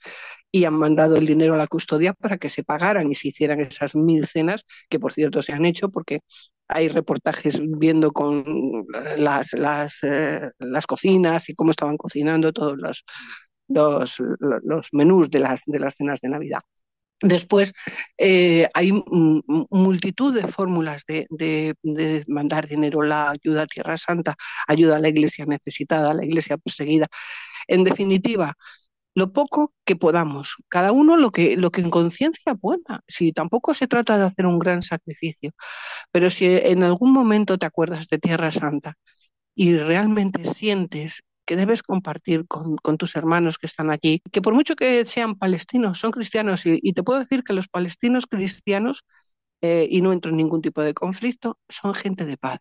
[SPEAKER 4] y han mandado el dinero a la custodia para que se pagaran y se hicieran esas mil cenas, que por cierto se han hecho porque hay reportajes viendo con las, las, las cocinas y cómo estaban cocinando todos los, los, menús de las, de las cenas de Navidad. Después eh, hay multitud de fórmulas de, de, mandar dinero, la ayuda a Tierra Santa, ayuda a la iglesia necesitada, a la iglesia perseguida. En definitiva, lo poco que podamos, cada uno lo que, lo que en conciencia pueda. Si tampoco se trata de hacer un gran sacrificio, pero si en algún momento te acuerdas de Tierra Santa y realmente sientes que debes compartir con, tus hermanos que están allí, que por mucho que sean palestinos, son cristianos y, te puedo decir que los palestinos cristianos, eh, y no entro en ningún tipo de conflicto, son gente de paz.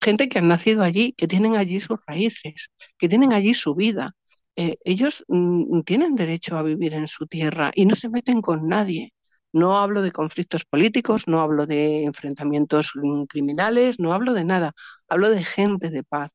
[SPEAKER 4] Gente que han nacido allí, que tienen allí sus raíces, que tienen allí su vida. Eh, ellos mm, tienen derecho a vivir en su tierra y no se meten con nadie. No hablo de conflictos políticos, no hablo de enfrentamientos mm, criminales, no hablo de nada. Hablo de gente de paz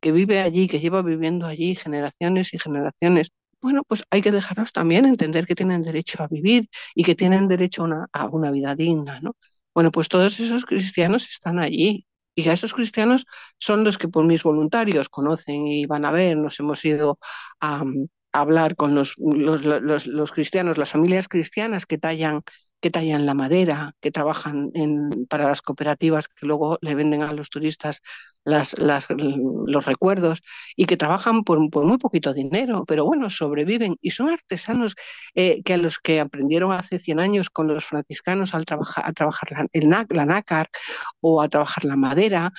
[SPEAKER 4] que vive allí, que lleva viviendo allí generaciones y generaciones, bueno, pues hay que dejarlos también entender que tienen derecho a vivir y que tienen derecho a una, vida digna, ¿no? Bueno, pues todos esos cristianos están allí, y a esos cristianos son los que por mis voluntarios conocen y van a ver, nos hemos ido a, hablar con los, los, cristianos, las familias cristianas que tallan, que tallan la madera, que trabajan para las cooperativas que luego le venden a los turistas los recuerdos y que trabajan por, por, muy poquito dinero, pero bueno, sobreviven y son artesanos eh, que a los que aprendieron hace 100 años con los franciscanos al trabajar, a trabajar la, la nácar o a trabajar la madera,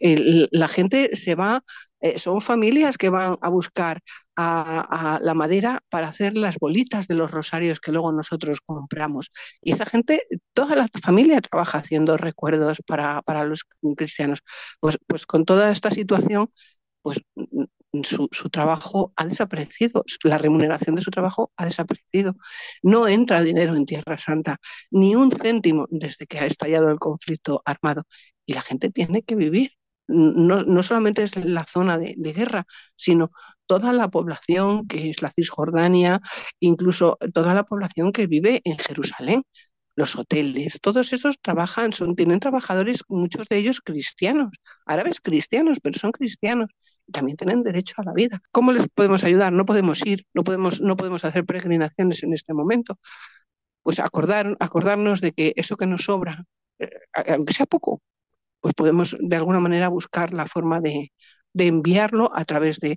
[SPEAKER 4] la gente se va eh, son familias que van a buscar a, la madera para hacer las bolitas de los rosarios que luego nosotros compramos. Y esa gente, toda la familia trabaja haciendo recuerdos para, para los cristianos. Pues, pues con toda esta situación, pues su, su, trabajo ha desaparecido, la remuneración de su trabajo ha desaparecido. No entra dinero en Tierra Santa, ni un céntimo desde que ha estallado el conflicto armado. Y la gente tiene que vivir no, no solamente es la zona de, guerra, sino toda la población que es la Cisjordania, incluso toda la población que vive en Jerusalén, los hoteles, todos esos trabajan, son, tienen trabajadores, muchos de ellos cristianos, árabes cristianos, pero son cristianos. Y también tienen derecho a la vida. ¿Cómo les podemos ayudar? No podemos ir, no podemos, no podemos hacer peregrinaciones en este momento. Pues acordar, acordarnos de que eso que nos sobra, eh, aunque sea poco, pues podemos de alguna manera buscar la forma de, enviarlo a través de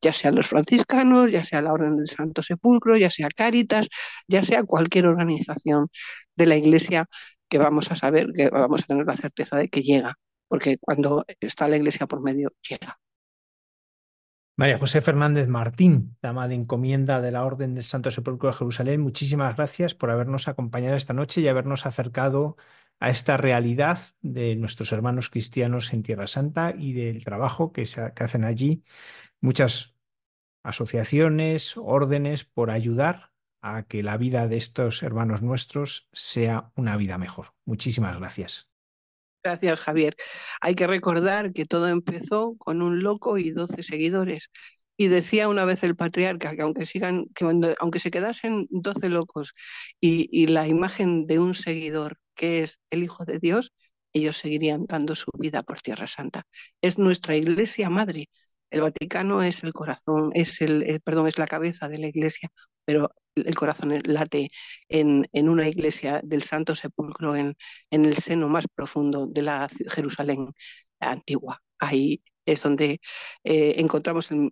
[SPEAKER 4] ya sea los franciscanos, ya sea la Orden del Santo Sepulcro, ya sea Cáritas, ya sea cualquier organización de la Iglesia que vamos a saber, que vamos a tener la certeza de que llega, porque cuando está la Iglesia por medio, llega.
[SPEAKER 2] María José Fernández Martín, dama de encomienda de la Orden del Santo Sepulcro de Jerusalén, muchísimas gracias por habernos acompañado esta noche y habernos acercado a esta realidad de nuestros hermanos cristianos en Tierra Santa y del trabajo que, hacen allí muchas asociaciones, órdenes por ayudar a que la vida de estos hermanos nuestros sea una vida mejor. Muchísimas gracias.
[SPEAKER 4] Gracias, Javier. Hay que recordar que todo empezó con un loco y doce seguidores. Y decía una vez el patriarca que aunque sigan, que aunque se quedasen doce locos y la imagen de un seguidor que es el Hijo de Dios, ellos seguirían dando su vida por Tierra Santa. Es nuestra Iglesia Madre. El Vaticano es el corazón, es el, perdón, es la cabeza de la Iglesia. pero el corazón late en, en una iglesia del Santo Sepulcro, en, en, el seno más profundo de la Jerusalén antigua. Ahí es donde eh, encontramos el,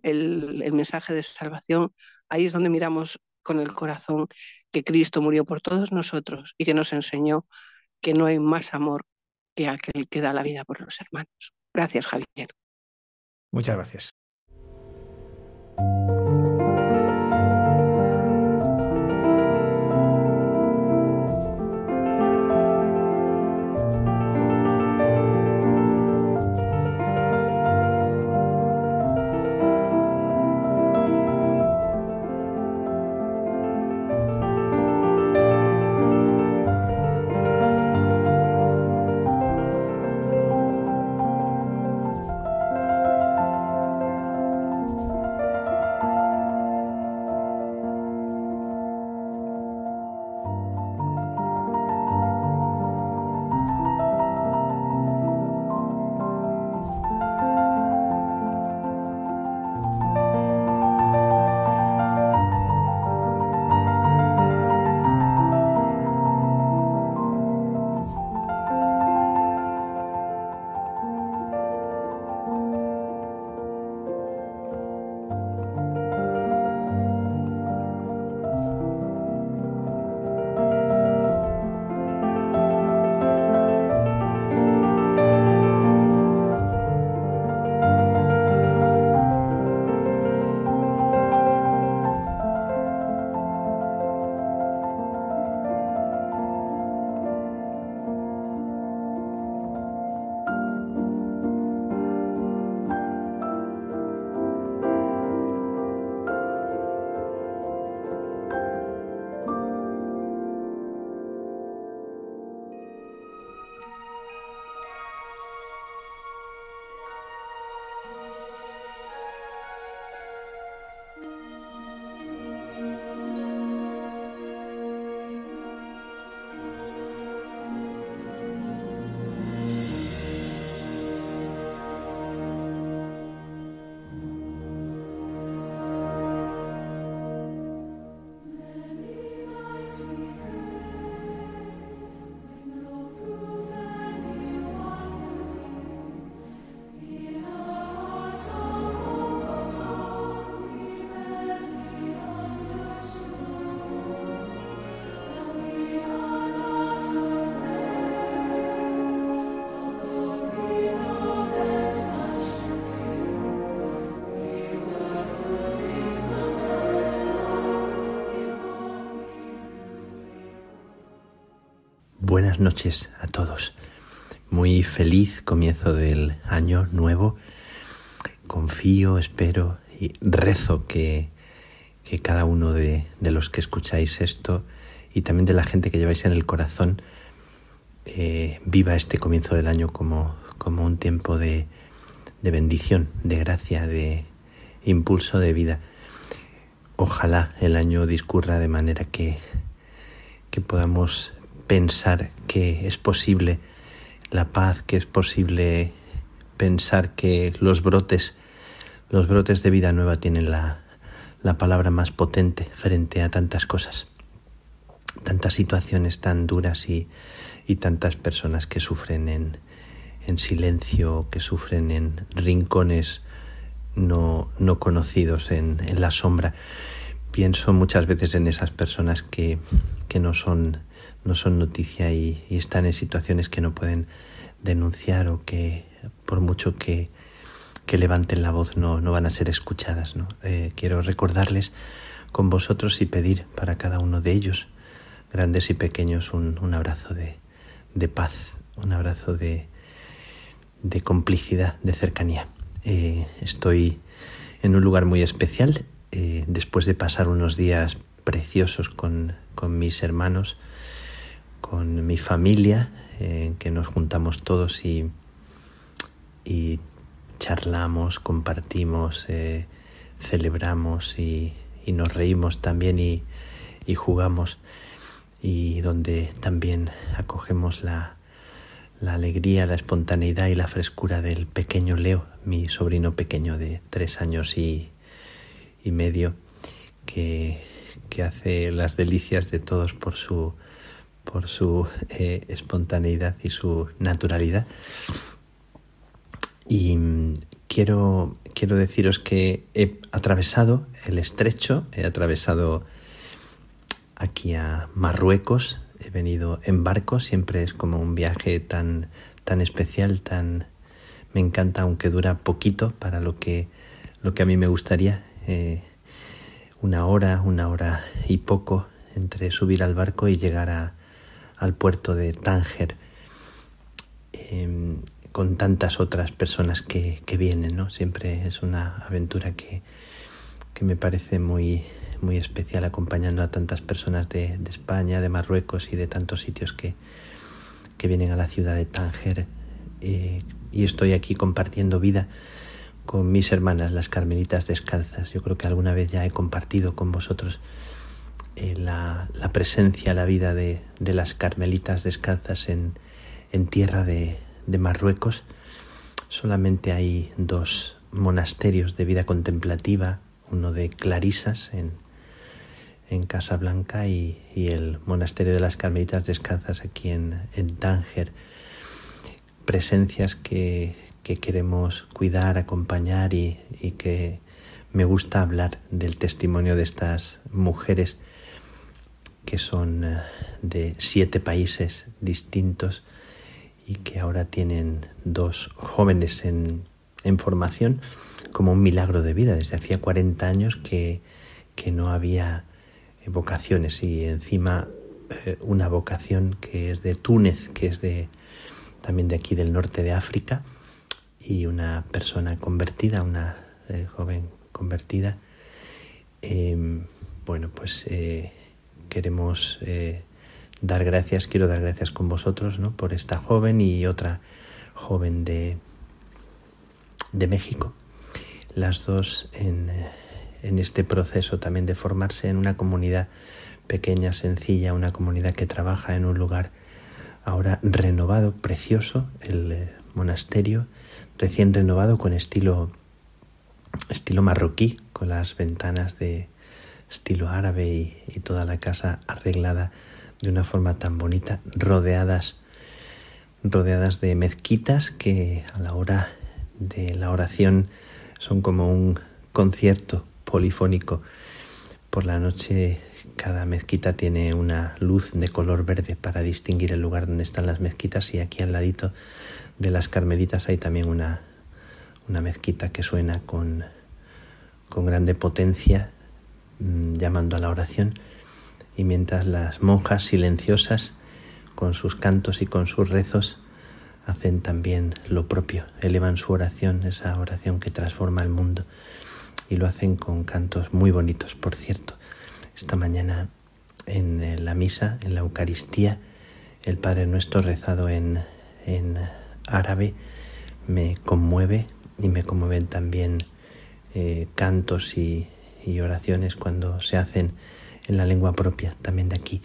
[SPEAKER 4] el, mensaje de salvación, ahí es donde miramos con el corazón que Cristo murió por todos nosotros y que nos enseñó que no hay más amor que aquel que da la vida por los hermanos. Gracias, Javier.
[SPEAKER 2] Muchas gracias.
[SPEAKER 5] Noches a todos. Muy feliz comienzo del año nuevo. Confío, espero y rezo que, que cada uno de, los que escucháis esto y también de la gente que lleváis en el corazón eh, viva este comienzo del año como, como un tiempo de, de bendición, de gracia, de impulso de vida. Ojalá el año discurra de manera que, que podamos pensar que es posible la paz, que es posible pensar que los brotes, los brotes de vida nueva tienen la, la palabra más potente frente a tantas cosas, tantas situaciones tan duras y, y tantas personas que sufren en, en, silencio, que sufren en rincones no, no conocidos, en, en, la sombra. Pienso muchas veces en esas personas que, que no son no son noticia y, están en situaciones que no pueden denunciar o que por mucho que, que levanten la voz no, no, van a ser escuchadas. ¿no? Eh, quiero recordarles con vosotros y pedir para cada uno de ellos, grandes y pequeños, un, un abrazo de, de, paz, un abrazo de, de complicidad, de cercanía. Eh, estoy en un lugar muy especial, eh, después de pasar unos días preciosos con, con mis hermanos, con mi familia, en que nos juntamos todos y, y charlamos, compartimos, eh, celebramos y, y, nos reímos también y, y, jugamos y donde también acogemos la, la alegría, la espontaneidad y la frescura del pequeño Leo, mi sobrino pequeño de tres años y, y medio, que, que hace las delicias de todos por su, por su eh, espontaneidad y su naturalidad. Y mm, quiero, quiero deciros que he atravesado el estrecho, he atravesado aquí a Marruecos, he venido en barco, siempre es como un viaje tan, tan especial, tan me encanta, aunque dura poquito para lo que, lo que a mí me gustaría. Eh, una hora, una hora y poco entre subir al barco y llegar a, al puerto de Tánger em, con tantas otras personas que, que, vienen, ¿no? Siempre es una aventura que, que me parece muy, muy especial acompañando a tantas personas de, de España, de Marruecos y de tantos sitios que, que vienen a la ciudad de Tánger eh, y estoy aquí compartiendo vida con mis hermanas, las carmelitas descalzas. Yo creo que alguna vez ya he compartido con vosotros eh, la, presencia, la vida de, las carmelitas descalzas en, tierra de, Marruecos. Solamente hay dos monasterios de vida contemplativa, uno de Clarisas en, en Casablanca y, y, el monasterio de las carmelitas descalzas aquí en, en Tánger. Presencias que, que queremos cuidar, acompañar y, que me gusta hablar del testimonio de estas mujeres que son eh, de siete países distintos y que ahora tienen dos jóvenes en, formación como un milagro de vida. Desde hacía 40 años que, no había vocaciones y encima eh, una vocación que es de Túnez, que es de también de aquí del norte de África y una persona convertida, una eh, joven convertida. Em, bueno, pues eh, queremos eh, dar gracias, quiero dar gracias con vosotros ¿no? por esta joven y otra joven de, de México, las dos en, en este proceso también de formarse en una comunidad pequeña, sencilla, una comunidad que trabaja en un lugar ahora renovado, precioso, el monasterio recién renovado con estilo, estilo marroquí, con las ventanas de estilo árabe y, toda la casa arreglada de una forma tan bonita, rodeadas, rodeadas de mezquitas que a la hora de la oración son como un concierto polifónico. Por la noche cada mezquita tiene una luz de color verde para distinguir el lugar donde están las mezquitas y aquí al ladito de las carmelitas hay también una, una mezquita que suena con, con grande potencia llamando a la oración y mientras las monjas silenciosas con sus cantos y con sus rezos hacen también lo propio, elevan su oración, esa oración que transforma el mundo y lo hacen con cantos muy bonitos, por cierto. Esta mañana en la misa, en la Eucaristía, el Padre Nuestro rezado en, en árabe me conmueve y me conmueven también eh, cantos y, oraciones cuando se hacen en la lengua propia, también de aquí.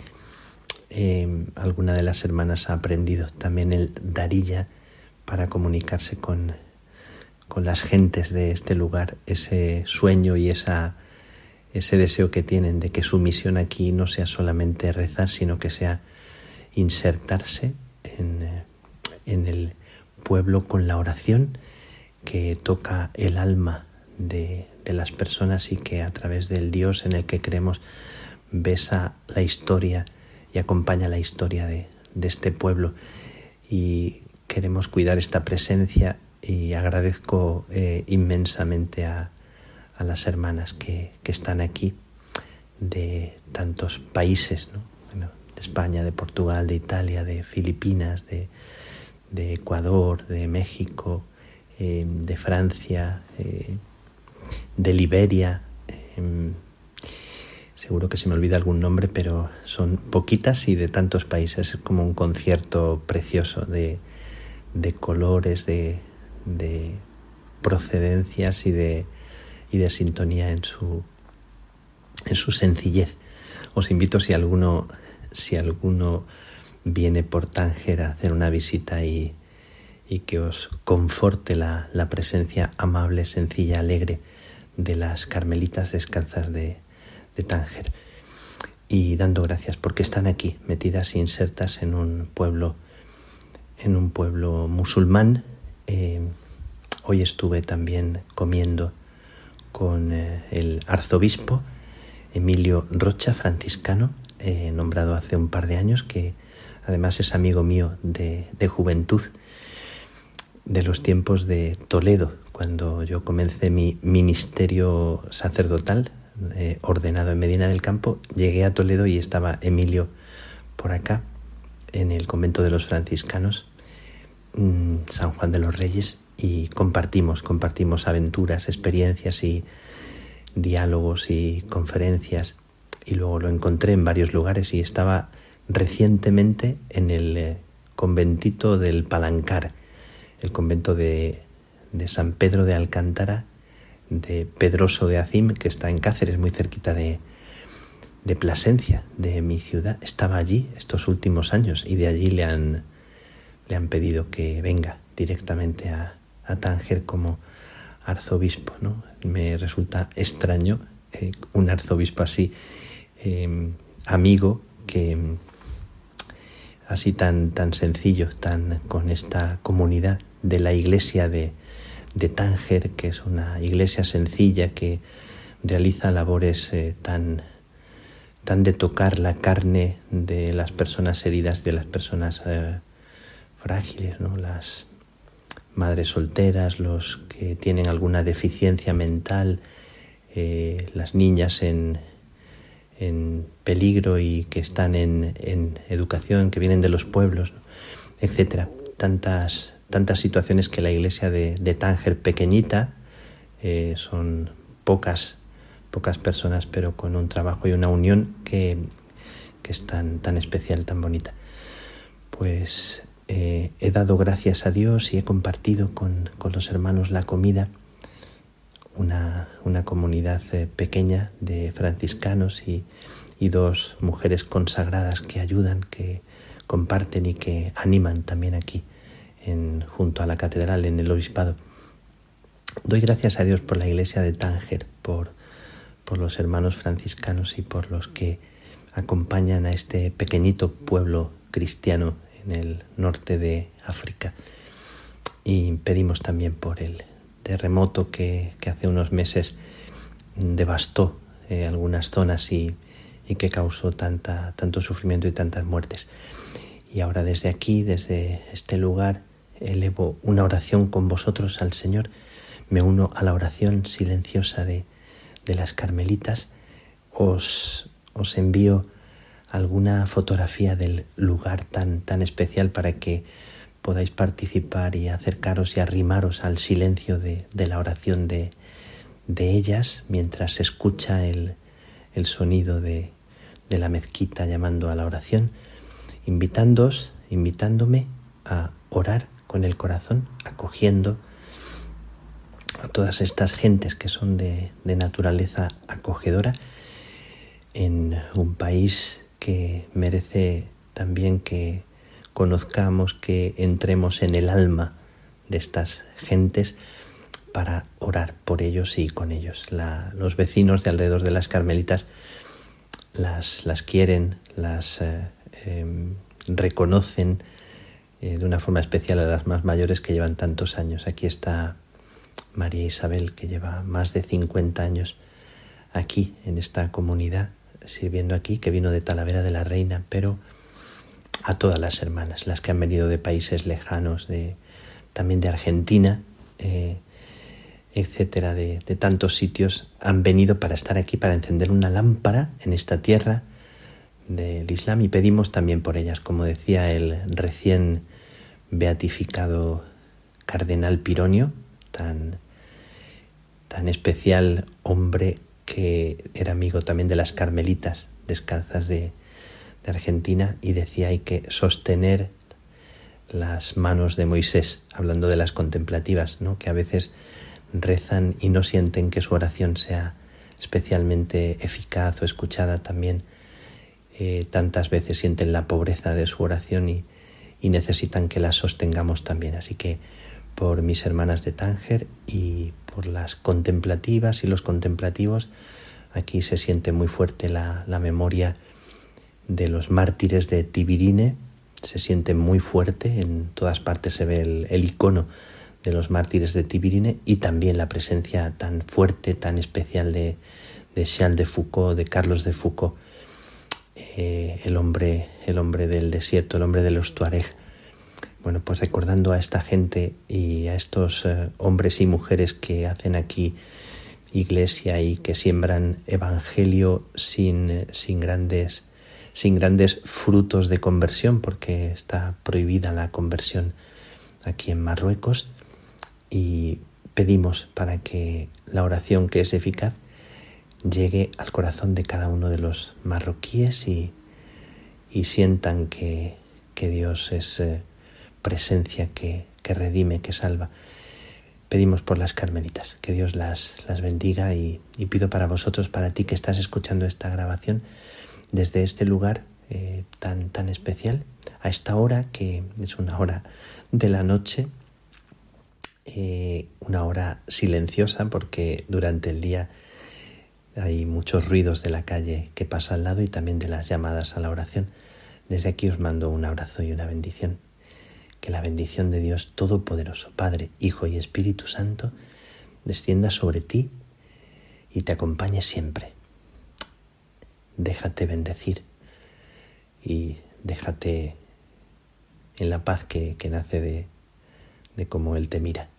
[SPEAKER 5] Eh, alguna de las hermanas ha aprendido también el darilla para comunicarse con, con las gentes de este lugar, ese sueño y esa, ese deseo que tienen de que su misión aquí no sea solamente rezar, sino que sea insertarse en, eh, en el pueblo con la oración que toca el alma de, las personas y que a través del Dios en el que creemos besa la historia y acompaña la historia de, este pueblo. Y queremos cuidar esta presencia y agradezco eh, inmensamente a, las hermanas que, están aquí de tantos países, de España, de Portugal, de Italia, de Filipinas, de, de Ecuador, de México, eh, de Francia, eh, de Liberia. Em, seguro que se me olvida algún nombre, pero son poquitas y de tantos países. Es como un concierto precioso de, colores, de, procedencias y de, y de sintonía en su, en su sencillez. Os invito si alguno, si alguno viene por Tánger a hacer una visita y, y que os conforte la, la, presencia amable, sencilla, alegre de las carmelitas descalzas de, Tánger. y dando gracias porque están aquí, metidas insertas en un pueblo, en un pueblo musulmán. Eh, hoy estuve también comiendo con eh, el arzobispo Emilio Rocha, franciscano, eh, nombrado hace un par de años, que además es amigo mío de juventud, de los tiempos de Toledo, cuando yo comencé mi ministerio sacerdotal, eh, ordenado en Medina del Campo, llegué a Toledo y estaba Emilio por acá, en el convento de los franciscanos, mm, San Juan de los Reyes, y compartimos, compartimos aventuras, experiencias y diálogos y conferencias. Y luego lo encontré en varios lugares y estaba recientemente en el eh, conventito del Palancar, el convento de, de San Pedro de Alcántara, de Pedroso de Acim, que está en Cáceres, muy cerquita de, de Plasencia, de mi ciudad. Estaba allí estos últimos años y de allí le han, le han pedido que venga directamente a, a Tánger como arzobispo. ¿no? Me resulta extraño eh, un arzobispo así, em, amigo, que así tan, tan sencillo, tan con esta comunidad de la iglesia de, de Tánger, que es una iglesia sencilla que realiza labores eh, tan, tan de tocar la carne de las personas heridas, de las personas eh, frágiles, ¿no? las madres solteras, los que tienen alguna deficiencia mental, eh, las niñas en, en, peligro y que están en, en, educación, que vienen de los pueblos, etcétera. Tantas tantas situaciones que la iglesia de, Tánger, pequeñita, eh, son pocas, pocas personas, pero con un trabajo y una unión que, es tan, tan especial, tan bonita. Pues eh, he dado gracias a Dios y he compartido con, los hermanos la comida, una, una comunidad eh, pequeña de franciscanos y, y dos mujeres consagradas que ayudan, que comparten y que animan también aquí junto a la catedral en el obispado. Doy gracias a Dios por la iglesia de Tánger, por, por los hermanos franciscanos y por los que acompañan a este pequeñito pueblo cristiano en el norte de África. Y pedimos también por el terremoto que, hace unos meses devastó eh, algunas zonas y, y, que causó tanta, tanto sufrimiento y tantas muertes. Y ahora desde aquí, desde este lugar, elevo una oración con vosotros al Señor, me uno a la oración silenciosa de, de las carmelitas, os, os envío alguna fotografía del lugar tan, tan especial para que podáis participar y acercaros y arrimaros al silencio de, de la oración de, de, ellas mientras se escucha el, el sonido de, de, la mezquita llamando a la oración, invitándoos, invitándome a orar con el corazón, acogiendo a todas estas gentes que son de, naturaleza acogedora en un país que merece también que conozcamos, que entremos en el alma de estas gentes para orar por ellos y con ellos. los vecinos de alrededor de las carmelitas las, las quieren, las eh, em, reconocen, eh, de una forma especial a las más mayores que llevan tantos años. Aquí está María Isabel, que lleva más de 50 años aquí, en esta comunidad, sirviendo aquí, que vino de Talavera de la Reina, pero a todas las hermanas, las que han venido de países lejanos, de, también de Argentina, eh, etcétera, de, de, tantos sitios, han venido para estar aquí, para encender una lámpara en esta tierra del Islam y pedimos también por ellas, como decía el recién beatificado cardenal Pironio, tan, tan especial hombre que era amigo también de las carmelitas descalzas de, de Argentina y decía hay que sostener las manos de Moisés, hablando de las contemplativas, ¿no? que a veces rezan y no sienten que su oración sea especialmente eficaz o escuchada también. Eh, tantas veces sienten la pobreza de su oración y, y necesitan que las sostengamos también. Así que por mis hermanas de Tánger y por las contemplativas y los contemplativos, aquí se siente muy fuerte la, memoria de los mártires de Tibirine. Se siente muy fuerte, en todas partes se ve el, icono de los mártires de Tibirine y también la presencia tan fuerte, tan especial de, de Charles de Foucault, de Carlos de Foucault, eh, el, hombre, el hombre del desierto, el hombre de los Tuareg. Bueno, pues recordando a esta gente y a estos eh, hombres y mujeres que hacen aquí iglesia y que siembran evangelio sin, eh, sin, grandes, sin grandes frutos de conversión, porque está prohibida la conversión aquí en Marruecos. Y pedimos para que la oración que es eficaz llegue al corazón de cada uno de los marroquíes y, y sientan que, que, Dios es eh, presencia que, que, redime, que salva. Pedimos por las carmelitas, que Dios las, las bendiga y, y, pido para vosotros, para ti que estás escuchando esta grabación desde este lugar eh, tan, tan especial, a esta hora que es una hora de la noche, eh, una hora silenciosa porque durante el día hay muchos ruidos de la calle que pasa al lado y también de las llamadas a la oración. Desde aquí os mando un abrazo y una bendición. Que la bendición de Dios Todopoderoso, Padre, Hijo y Espíritu Santo, descienda sobre ti y te acompañe siempre. Déjate bendecir y déjate en la paz que, nace de, de cómo Él te mira.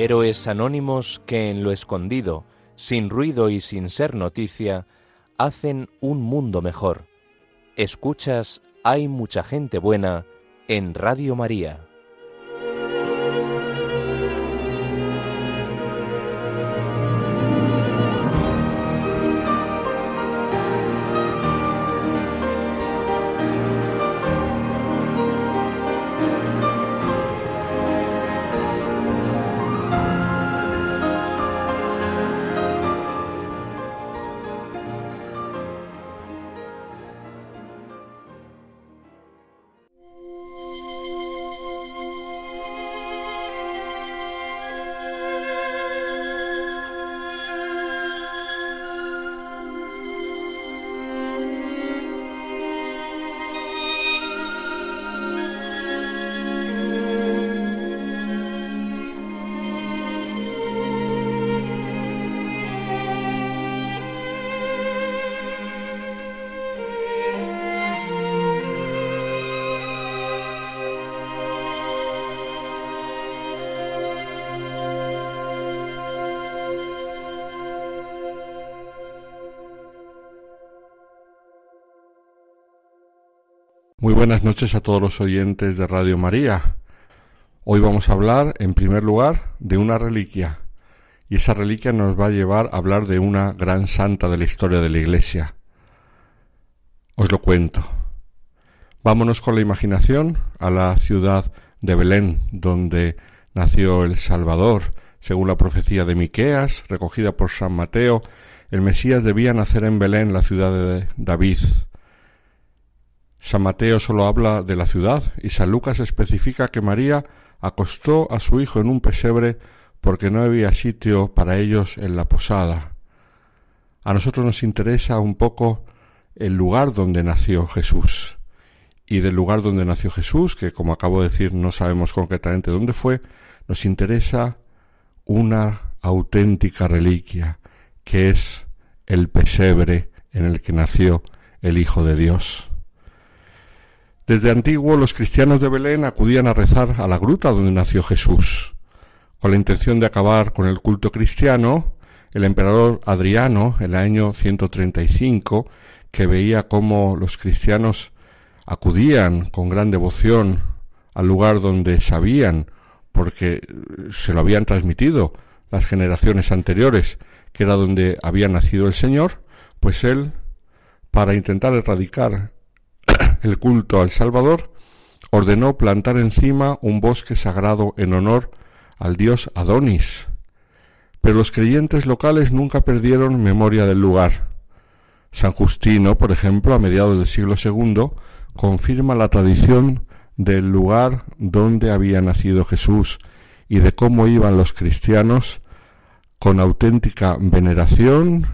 [SPEAKER 6] Héroes anónimos que en lo escondido, sin ruido y sin ser noticia, hacen un mundo mejor. Escuchas Hay mucha gente buena en Radio María.
[SPEAKER 7] Buenas noches a todos los oyentes de Radio María. Hoy vamos a hablar, en primer lugar, de una reliquia. Y esa reliquia nos va a llevar a hablar de una gran santa de la historia de la Iglesia. Os lo cuento. Vámonos con la imaginación a la ciudad de Belén, donde nació el Salvador, según la profecía de Miqueas, recogida por San Mateo, el Mesías debía nacer en Belén, la ciudad de David. San Mateo solo habla de la ciudad y San Lucas especifica que María acostó a su hijo en un pesebre porque no había sitio para ellos en la posada. A nosotros nos interesa un poco el lugar donde nació Jesús. Y del lugar donde nació Jesús, que como acabo de decir no sabemos concretamente dónde fue, nos interesa una auténtica reliquia, que es el pesebre en el que nació el Hijo de Dios. Desde antiguo los cristianos de Belén acudían a rezar a la gruta donde nació Jesús. Con la intención de acabar con el culto cristiano, el emperador Adriano, en el año 135, que veía cómo los cristianos acudían con gran devoción al lugar donde sabían, porque se lo habían transmitido las generaciones anteriores, que era donde había nacido el Señor, pues él, para intentar erradicar el culto al Salvador, ordenó plantar encima un bosque sagrado en honor al dios Adonis. Pero los creyentes locales nunca perdieron memoria del lugar. San Justino, por ejemplo, a mediados del siglo II, confirma la tradición del lugar donde había nacido Jesús y de cómo iban los cristianos con auténtica veneración,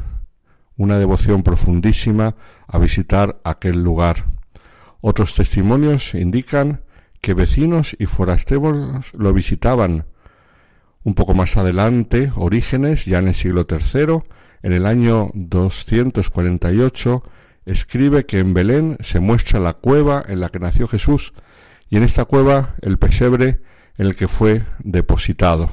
[SPEAKER 7] una devoción profundísima a visitar aquel lugar. Otros testimonios indican que vecinos y forasteros lo visitaban. Un poco más adelante, Orígenes, ya en el siglo III, en el año 248, escribe que en Belén se muestra la cueva en la que nació Jesús y en esta cueva el pesebre en el que fue depositado.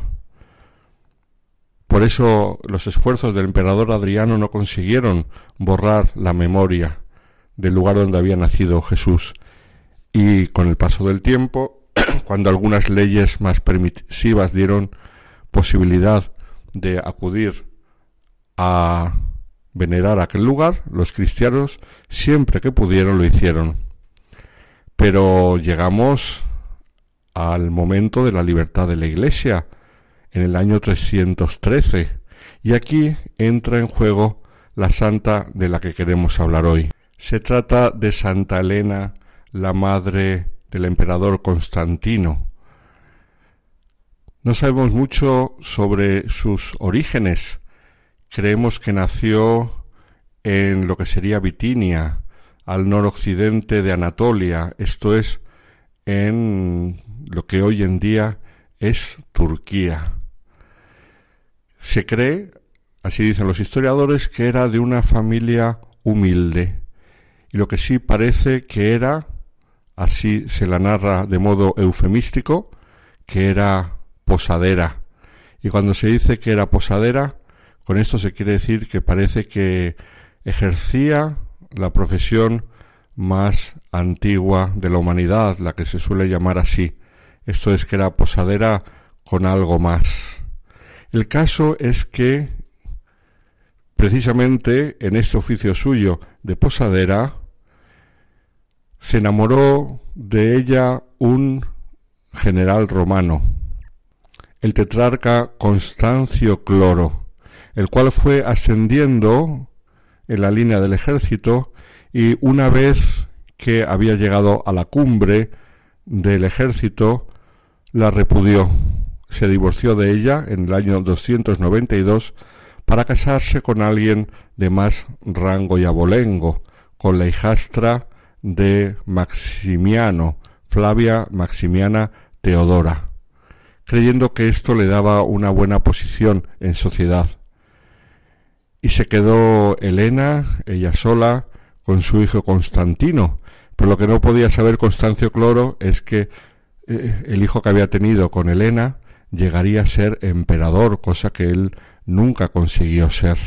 [SPEAKER 7] Por eso los esfuerzos del emperador Adriano no consiguieron borrar la memoria del lugar donde había nacido Jesús. Y con el paso del tiempo, cuando algunas leyes más permisivas dieron posibilidad de acudir a venerar aquel lugar, los cristianos siempre que pudieron lo hicieron. Pero llegamos al momento de la libertad de la Iglesia, en el año 313. Y aquí entra en juego la santa de la que queremos hablar hoy. Se trata de Santa Elena, la madre del emperador Constantino. No sabemos mucho sobre sus orígenes. Creemos que nació en lo que sería Bitinia, al noroccidente de Anatolia, esto es, en lo que hoy en día es Turquía. Se cree, así dicen los historiadores, que era de una familia humilde. Y lo que sí parece que era, así se la narra de modo eufemístico, que era posadera. Y cuando se dice que era posadera, con esto se quiere decir que parece que ejercía la profesión más antigua de la humanidad, la que se suele llamar así. Esto es que era posadera con algo más. El caso es que precisamente en este oficio suyo de posadera se enamoró de ella un general romano, el tetrarca Constancio Cloro, el cual fue ascendiendo en la línea del ejército y una vez que había llegado a la cumbre del ejército, la repudió. Se divorció de ella en el año 292 para casarse con alguien de más rango y abolengo, con la hijastra de Maximiano, Flavia Maximiana Teodora, creyendo que esto le daba una buena posición en sociedad. Y se quedó Elena, ella sola, con su hijo Constantino, pero lo que no podía saber Constancio Cloro es que eh, el hijo que había tenido con Elena llegaría a ser emperador, cosa que él nunca consiguió ser.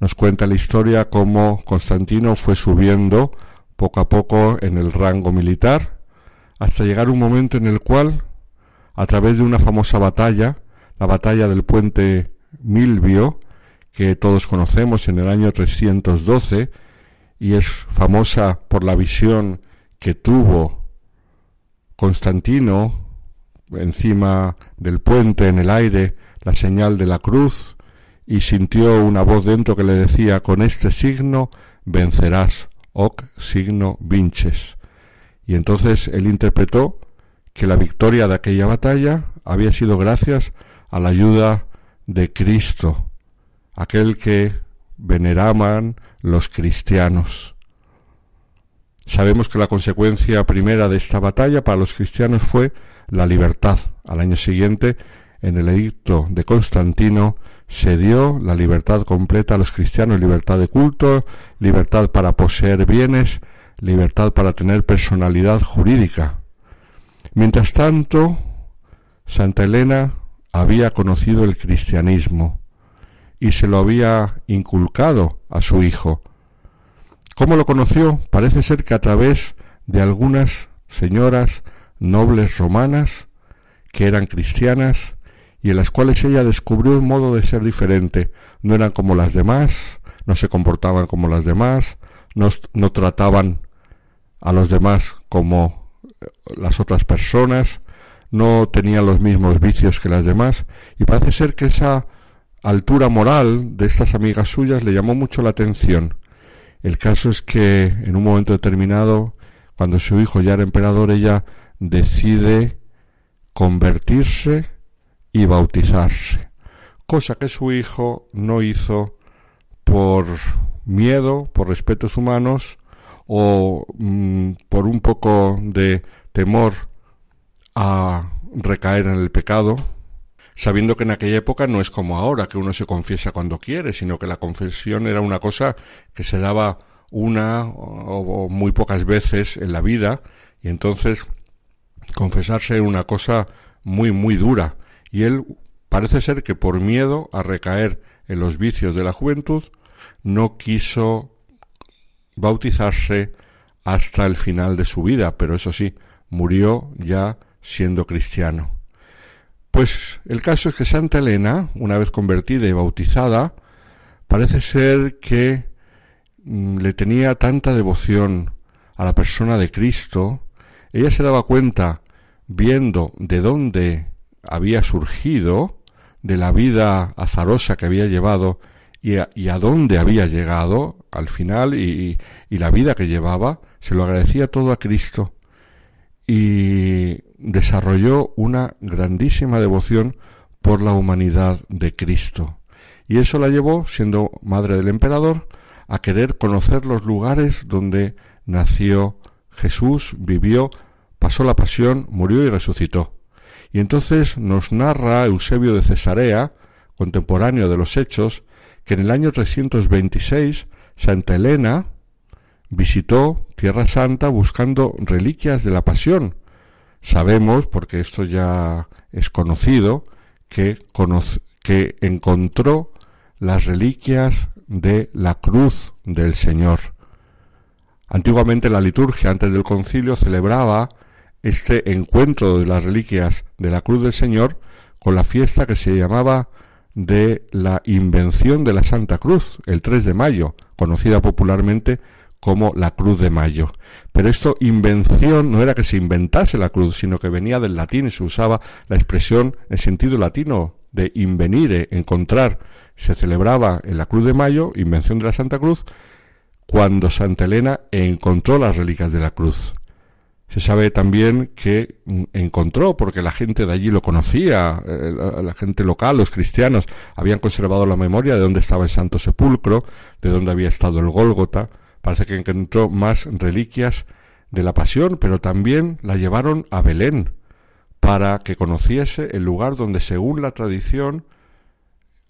[SPEAKER 7] Nos cuenta la historia cómo Constantino fue subiendo poco a poco en el rango militar, hasta llegar un momento en el cual, a través de una famosa batalla, la batalla del puente Milvio, que todos conocemos en el año 312, y es famosa por la visión que tuvo Constantino encima del puente, en el aire, la señal de la cruz, y sintió una voz dentro que le decía, con este signo vencerás, hoc signo vinces. Y entonces él interpretó que la victoria de aquella batalla había sido gracias a la ayuda de Cristo, aquel que veneraban los cristianos. Sabemos que la consecuencia primera de esta batalla para los cristianos fue la libertad. Al año siguiente, en el edicto de Constantino, se dio la libertad completa a los cristianos, libertad de culto, libertad para poseer bienes, libertad para tener personalidad jurídica. Mientras tanto, Santa Elena había conocido el cristianismo y se lo había inculcado a su hijo. ¿Cómo lo conoció? Parece ser que a través de algunas señoras nobles romanas que eran cristianas y en las cuales ella descubrió un modo de ser diferente. No eran como las demás, no se comportaban como las demás, no, no trataban a los demás como eh, las otras personas, no tenían los mismos vicios que las demás, y parece ser que esa altura moral de estas amigas suyas le llamó mucho la atención. El caso es que en un momento determinado, cuando su hijo ya era emperador, ella decide convertirse y bautizarse, cosa que su hijo no hizo por miedo, por respetos humanos o mm, por un poco de temor a recaer en el pecado, sabiendo que en aquella época no es como ahora, que uno se confiesa cuando quiere, sino que la confesión era una cosa que se daba una o, muy pocas veces en la vida, y entonces confesarse era una cosa muy, muy dura, y él parece ser que por miedo a recaer en los vicios de la juventud no quiso bautizarse hasta el final de su vida, pero eso sí, murió ya siendo cristiano. Pues el caso es que Santa Elena, una vez convertida y bautizada, parece ser que mm, le tenía tanta devoción a la persona de Cristo, ella se daba cuenta, viendo de dónde había surgido, de la vida azarosa que había llevado y a, dónde había llegado al final y, y la vida que llevaba, se lo agradecía todo a Cristo y desarrolló una grandísima devoción por la humanidad de Cristo. Y eso la llevó, siendo madre del emperador, a querer conocer los lugares donde nació Jesús, vivió, pasó la pasión, murió y resucitó. Y entonces nos narra Eusebio de Cesarea, contemporáneo de los Hechos, que en el año 326 Santa Elena visitó Tierra Santa buscando reliquias de la Pasión. Sabemos, porque esto ya es conocido, que, que encontró las reliquias de la cruz del Señor. Antiguamente la liturgia, antes del concilio, celebraba este encuentro de las reliquias de la cruz del Señor con la fiesta que se llamaba de la invención de la Santa Cruz, el 3 de mayo, conocida popularmente como la Cruz de Mayo. Pero esto invención no era que se inventase la cruz, sino que venía del latín y se usaba la expresión en sentido latino de invenire, encontrar. Se celebraba en la Cruz de Mayo, invención de la Santa Cruz, cuando Santa Elena encontró las reliquias de la cruz. Se sabe también que encontró, porque la gente de allí lo conocía, eh, la, gente local, los cristianos, habían conservado la memoria de dónde estaba el Santo Sepulcro, de dónde había estado el Gólgota. Parece que encontró más reliquias de la pasión, pero también la llevaron a Belén para que conociese el lugar donde, según la tradición,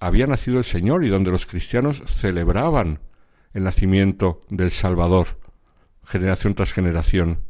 [SPEAKER 7] había nacido el Señor y donde los cristianos celebraban el nacimiento del Salvador, generación tras generación.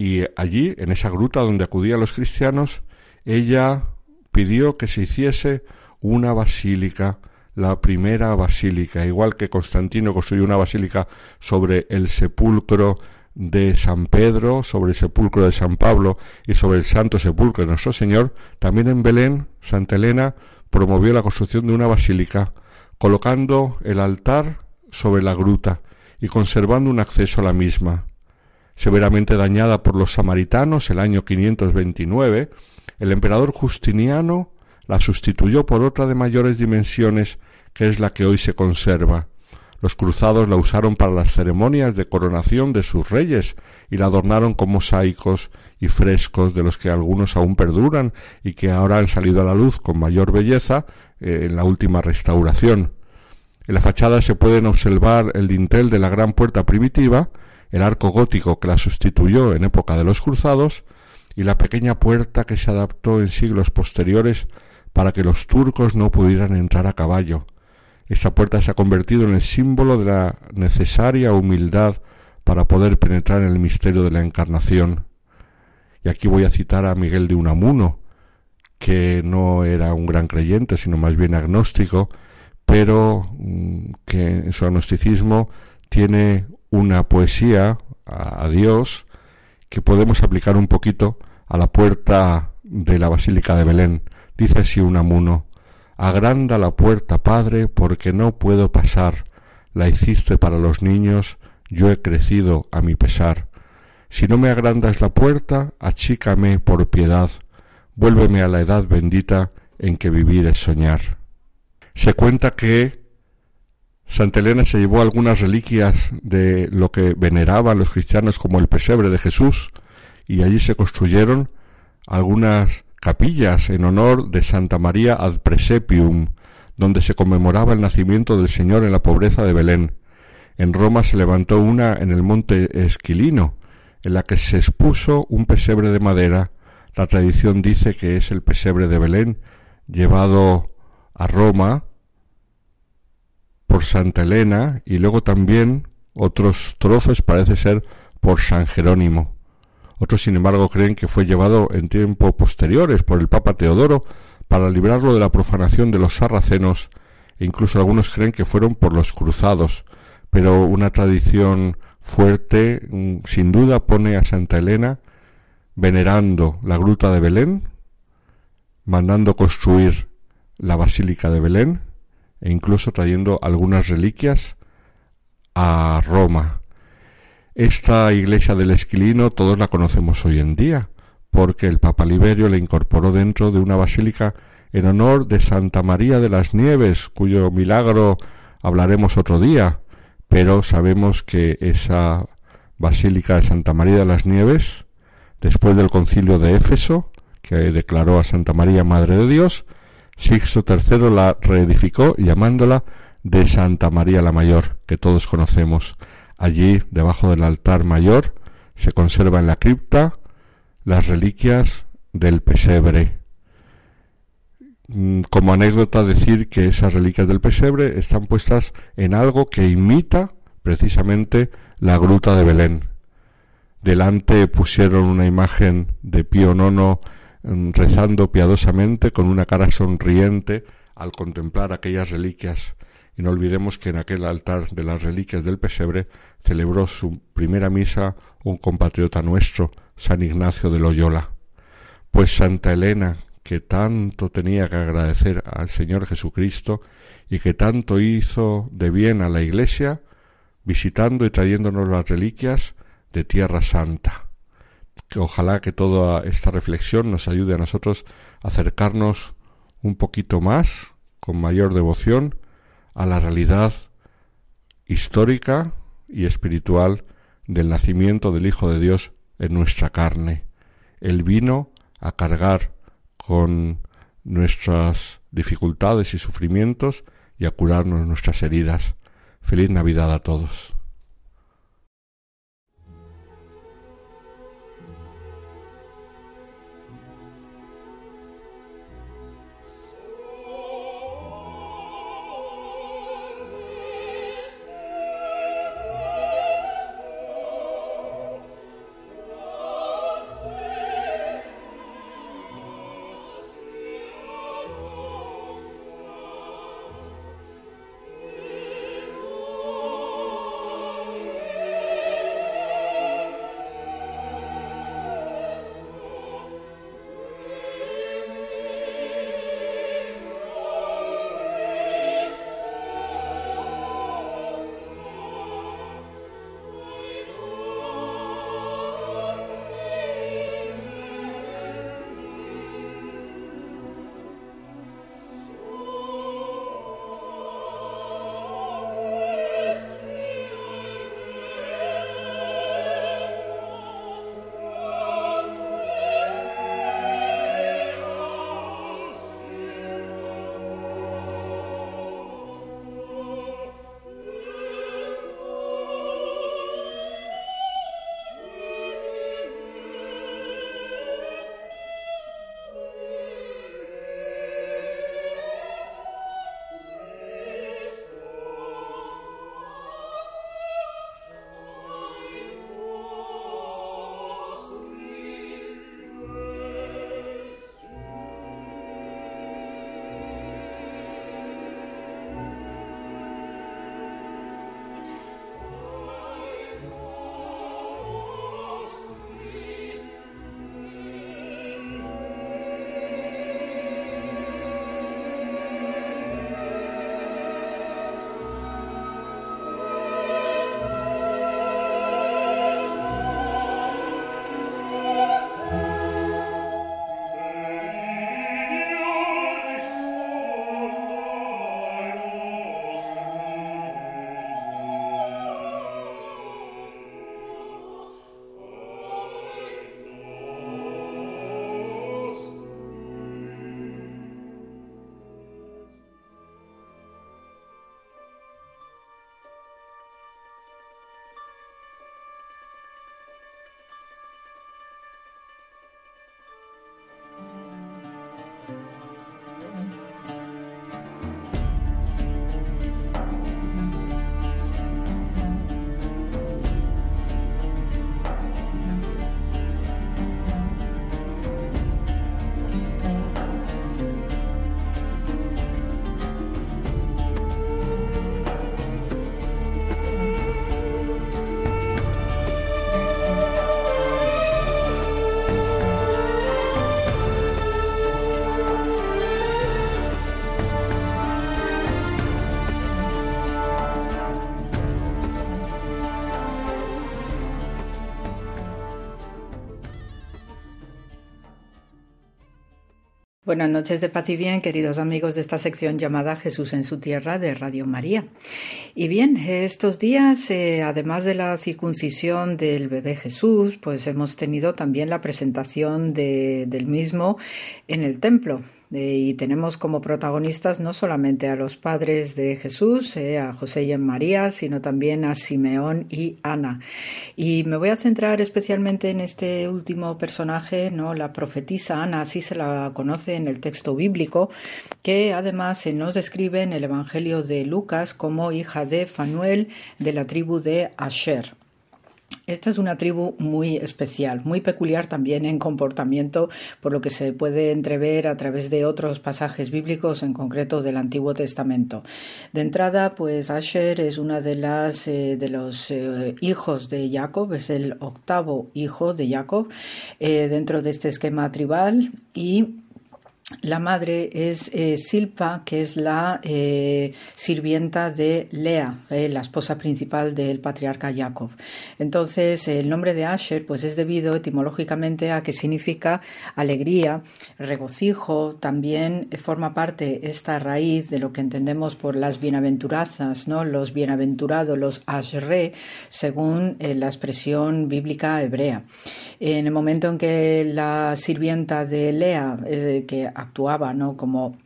[SPEAKER 7] Y allí, en esa gruta donde acudían los cristianos, ella pidió que se hiciese una basílica, la primera basílica, igual que Constantino construyó una basílica sobre el sepulcro de San Pedro, sobre el sepulcro de San Pablo y sobre el Santo Sepulcro de nuestro Señor, también en Belén, Santa Elena promovió la construcción de una basílica, colocando el altar sobre la gruta y conservando un acceso a la misma severamente dañada por los samaritanos el año 529, El emperador Justiniano la sustituyó por otra de mayores dimensiones que es la que hoy se conserva. Los cruzados la usaron para las ceremonias de coronación de sus reyes y la adornaron con mosaicos y frescos de los que algunos aún perduran y que ahora han salido a la luz con mayor belleza eh, en la última restauración. En la fachada se pueden observar el dintel de la gran puerta primitiva, el arco gótico que la sustituyó en época de los cruzados y la pequeña puerta que se adaptó en siglos posteriores para que los turcos no pudieran entrar a caballo. Esta puerta se ha convertido en el símbolo de la necesaria humildad para poder penetrar en el misterio de la encarnación. Y aquí voy a citar a Miguel de Unamuno, que no era un gran creyente, sino más bien agnóstico, pero mm, que en su agnosticismo tiene una poesía a, Dios que podemos aplicar un poquito a la puerta de la Basílica de Belén. Dice así Unamuno, Agranda la puerta, Padre, porque no puedo pasar. La hiciste para los niños, yo he crecido a mi pesar. Si no me agrandas la puerta, achícame por piedad. Vuélveme a la edad bendita en que vivir es soñar. Se cuenta que Santa Elena se llevó algunas reliquias de lo que veneraban los cristianos como el pesebre de Jesús y allí se construyeron algunas capillas en honor de Santa María ad Presepium, donde se conmemoraba el nacimiento del Señor en la pobreza de Belén. En Roma se levantó una en el monte Esquilino, en la que se expuso un pesebre de madera. La tradición dice que es el pesebre de Belén, llevado a Roma por Santa Elena y luego también otros trozos parece ser por San Jerónimo. Otros, sin embargo, creen que fue llevado en tiempos posteriores por el Papa Teodoro para librarlo de la profanación de los sarracenos e incluso algunos creen que fueron por los cruzados, pero una tradición fuerte mm, sin duda pone a Santa Elena venerando la gruta de Belén, mandando construir la Basílica de Belén e incluso trayendo algunas reliquias a Roma. Esta iglesia del Esquilino todos la conocemos hoy en día, porque el Papa Liberio la incorporó dentro de una basílica en honor de Santa María de las Nieves, cuyo milagro hablaremos otro día, pero sabemos que esa basílica de Santa María de las Nieves, después del concilio de Éfeso, que declaró a Santa María Madre de Dios, Sixto III la reedificó llamándola de Santa María la Mayor, que todos conocemos. Allí, debajo del altar mayor, se conserva en la cripta las reliquias del pesebre. Mm, como anécdota decir que esas reliquias del pesebre están puestas en algo que imita precisamente la gruta de Belén. Delante pusieron una imagen de Pío IX rezando piadosamente con una cara sonriente al contemplar aquellas reliquias y no olvidemos que en aquel altar de las reliquias del pesebre celebró su primera misa un compatriota nuestro, San Ignacio de Loyola. Pues Santa Elena, que tanto tenía que agradecer al Señor Jesucristo y que tanto hizo de bien a la Iglesia, visitando y trayéndonos las reliquias de Tierra Santa. Ojalá que toda esta reflexión nos ayude a nosotros a acercarnos un poquito más, con mayor devoción, a la realidad histórica y espiritual del nacimiento del Hijo de Dios en nuestra carne. Él vino a cargar con nuestras dificultades y sufrimientos y a curarnos nuestras heridas. Feliz Navidad a todos.
[SPEAKER 8] Buenas noches de paz y bien, queridos amigos de esta sección llamada Jesús en su tierra de Radio María. Y bien, estos días, eh, además de la circuncisión del bebé Jesús, pues hemos tenido también la presentación del mismo en el templo. Eh, y tenemos como protagonistas no solamente a los padres de Jesús, eh, a José y a María, sino también a Simeón y Ana. Y me voy a centrar especialmente en este último personaje, ¿no? la profetisa Ana, así se la conoce en el texto bíblico, que además se nos describe en el Evangelio de Lucas como hija de Fanuel de la tribu de Asher. Esta es una tribu muy especial, muy peculiar también en comportamiento, por lo que se puede entrever a través de otros pasajes bíblicos, en concreto del Antiguo Testamento. De entrada, pues Asher es una de las eh, de los eh, hijos de Jacob, es el octavo hijo de Jacob eh, dentro de este esquema tribal y la madre es eh, Silpa, que es la eh, sirvienta de Lea, eh, la esposa principal del patriarca Jacob. Entonces, el nombre de Asher pues, es debido etimológicamente a que significa alegría, regocijo. También forma parte esta raíz de lo que entendemos por las bienaventurazas, ¿no? los bienaventurados, los Ashre, según la expresión bíblica hebrea. En el momento en que la sirvienta de Lea, que actuaba ¿no? como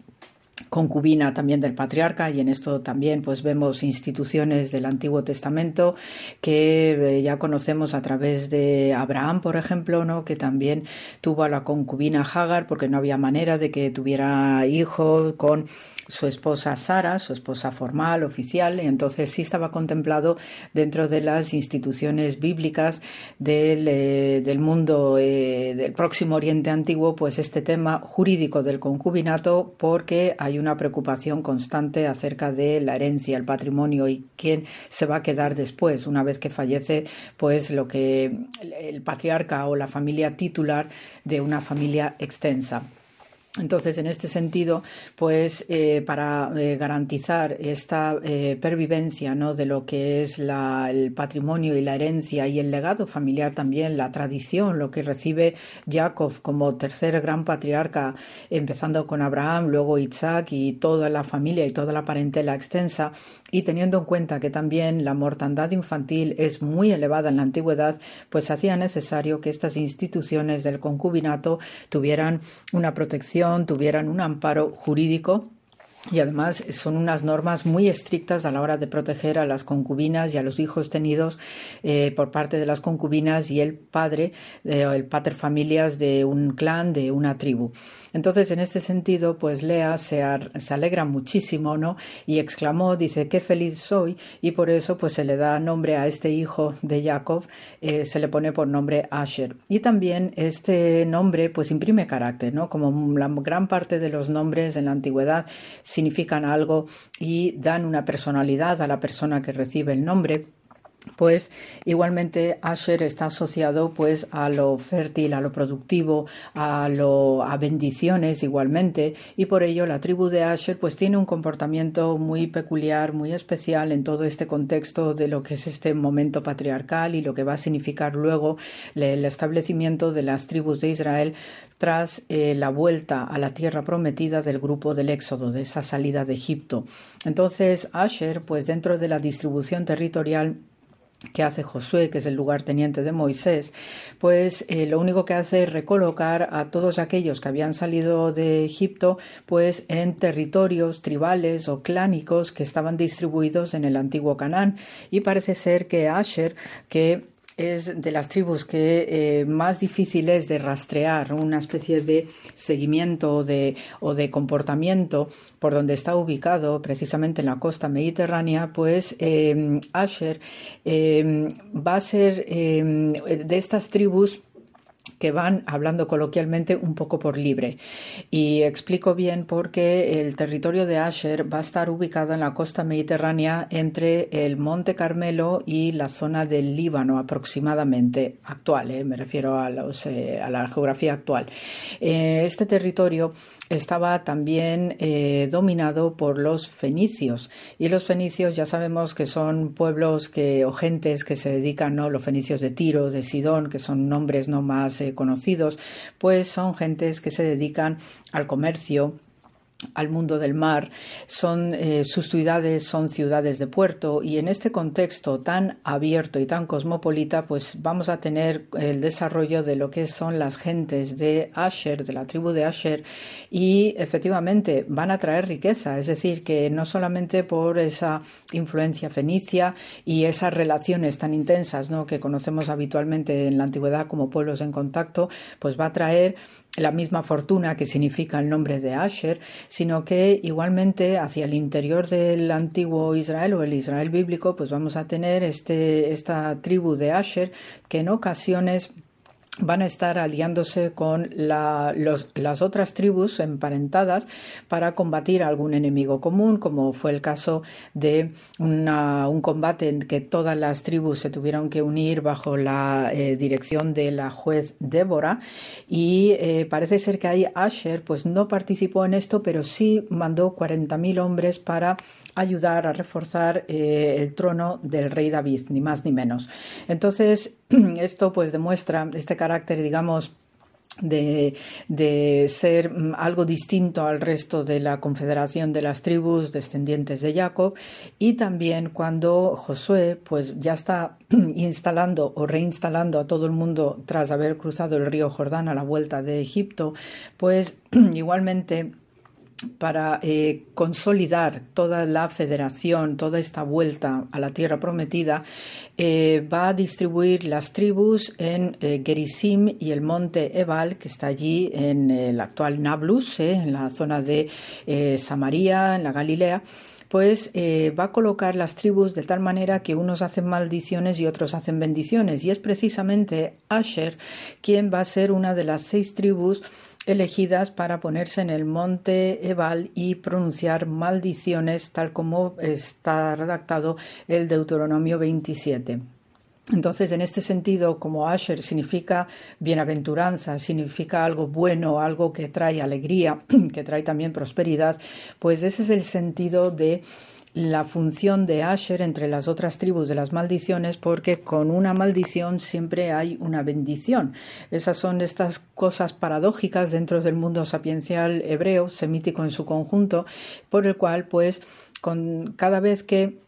[SPEAKER 8] concubina también del patriarca y en esto también pues vemos instituciones del Antiguo Testamento que eh, ya conocemos a través de Abraham por ejemplo no que también tuvo a la concubina Hagar porque no había manera de que tuviera hijos con su esposa Sara su esposa formal oficial y entonces sí estaba contemplado dentro de las instituciones bíblicas del, eh, del mundo eh, del próximo Oriente Antiguo pues este tema jurídico del concubinato porque hay una preocupación constante acerca de la herencia, el patrimonio y quién se va a quedar después, una vez que fallece, pues lo que el patriarca o la familia titular de una familia extensa. Entonces, en este sentido, pues eh, para eh, garantizar esta eh, pervivencia ¿no? de lo que es el patrimonio y la herencia y el legado familiar también, la tradición, lo que recibe Jacob como tercer gran patriarca, empezando con Abraham, luego Isaac y toda la familia y toda la parentela extensa, y teniendo en cuenta que también la mortandad infantil es muy elevada en la antigüedad, pues hacía necesario que estas instituciones del concubinato tuvieran una protección tuvieran un amparo jurídico y además son unas normas muy estrictas a la hora de proteger a las concubinas y a los hijos tenidos eh, por parte de las concubinas y el padre, eh, el pater familias de un clan, de una tribu. Entonces, en este sentido, pues Lea se, se, alegra muchísimo, ¿no? Y exclamó, dice, qué feliz soy, y por eso, pues se le da nombre a este hijo de Jacob, eh, se le pone por nombre Asher. Y también este nombre, pues imprime carácter, ¿no? Como la gran parte de los nombres en la antigüedad significan algo y dan una personalidad a la persona que recibe el nombre pues igualmente Asher está asociado pues a lo fértil, a lo productivo, a lo a bendiciones igualmente y por ello la tribu de Asher pues tiene un comportamiento muy peculiar, muy especial en todo este contexto de lo que es este momento patriarcal y lo que va a significar luego el establecimiento de las tribus de Israel tras eh, la vuelta a la tierra prometida del grupo del Éxodo, de esa salida de Egipto. Entonces, Asher, pues dentro de la distribución territorial que hace Josué, que es el lugarteniente de Moisés, pues eh, lo único que hace es recolocar a todos aquellos que habían salido de Egipto, pues en territorios tribales o clánicos que estaban distribuidos en el antiguo Canaán. Y parece ser que Asher, que es de las tribus que eh, más difícil es de rastrear, una especie de seguimiento o de, o de comportamiento por donde está ubicado, precisamente en la costa mediterránea, pues eh, Asher eh, va a ser de estas tribus que van, hablando coloquialmente, un poco por libre. Y explico bien porque el territorio de Asher va a estar ubicado en la costa mediterránea entre el Monte Carmelo y la zona del Líbano aproximadamente actual, eh, me refiero a, los, eh, a, la geografía actual. Eh, este territorio estaba también dominado por los fenicios y los fenicios ya sabemos que son pueblos que, o gentes que se dedican, ¿no? los fenicios de Tiro, de Sidón, que son nombres no más conocidos, pues son gentes que se dedican al comercio, al mundo del mar, son eh, sus ciudades son ciudades de puerto y en este contexto tan abierto y tan cosmopolita, pues vamos a tener el desarrollo de lo que son las gentes de Asher, de la tribu de Asher y efectivamente van a traer riqueza, es decir, que no solamente por esa influencia fenicia y esas relaciones tan intensas ¿no? que conocemos habitualmente en la antigüedad como pueblos en contacto, pues va a traer la misma fortuna que significa el nombre de Asher, sino que igualmente hacia el interior del antiguo Israel o el Israel bíblico, pues vamos a tener este, esta tribu de Asher que en ocasiones van a estar aliándose con las otras tribus emparentadas para combatir a algún enemigo común, como fue el caso de un combate en que todas las tribus se tuvieron que unir bajo la eh, dirección de la juez Débora y eh, parece ser que ahí Asher pues no participó en esto, pero sí mandó 40.000 hombres para ayudar a reforzar eh, el trono del rey David, ni más ni menos. Entonces, esto pues demuestra este carácter, digamos, de, ser mm, algo distinto al resto de la confederación de las tribus descendientes de Jacob. Y también cuando Josué pues ya está instalando o reinstalando a todo el mundo tras haber cruzado el río Jordán a la vuelta de Egipto pues igualmente para eh, consolidar toda la federación, toda esta vuelta a la tierra prometida, eh, va a distribuir las tribus en eh, Gerisim y el monte Ebal, que está allí en el actual Nablus, en la zona de Samaria, en la Galilea, pues va a colocar las tribus de tal manera que unos hacen maldiciones y otros hacen bendiciones. Y es precisamente Asher quien va a ser una de las seis tribus elegidas para ponerse en el monte Ebal y pronunciar maldiciones tal como está redactado el Deuteronomio 27. Entonces, en este sentido, como Asher significa bienaventuranza, significa algo bueno, algo que trae alegría, que trae también prosperidad, pues ese es el sentido de la función de Asher entre las otras tribus de las maldiciones, porque con una maldición siempre hay una bendición. Esas son estas cosas paradójicas dentro del mundo sapiencial hebreo, semítico en su conjunto, por el cual, pues, con cada vez que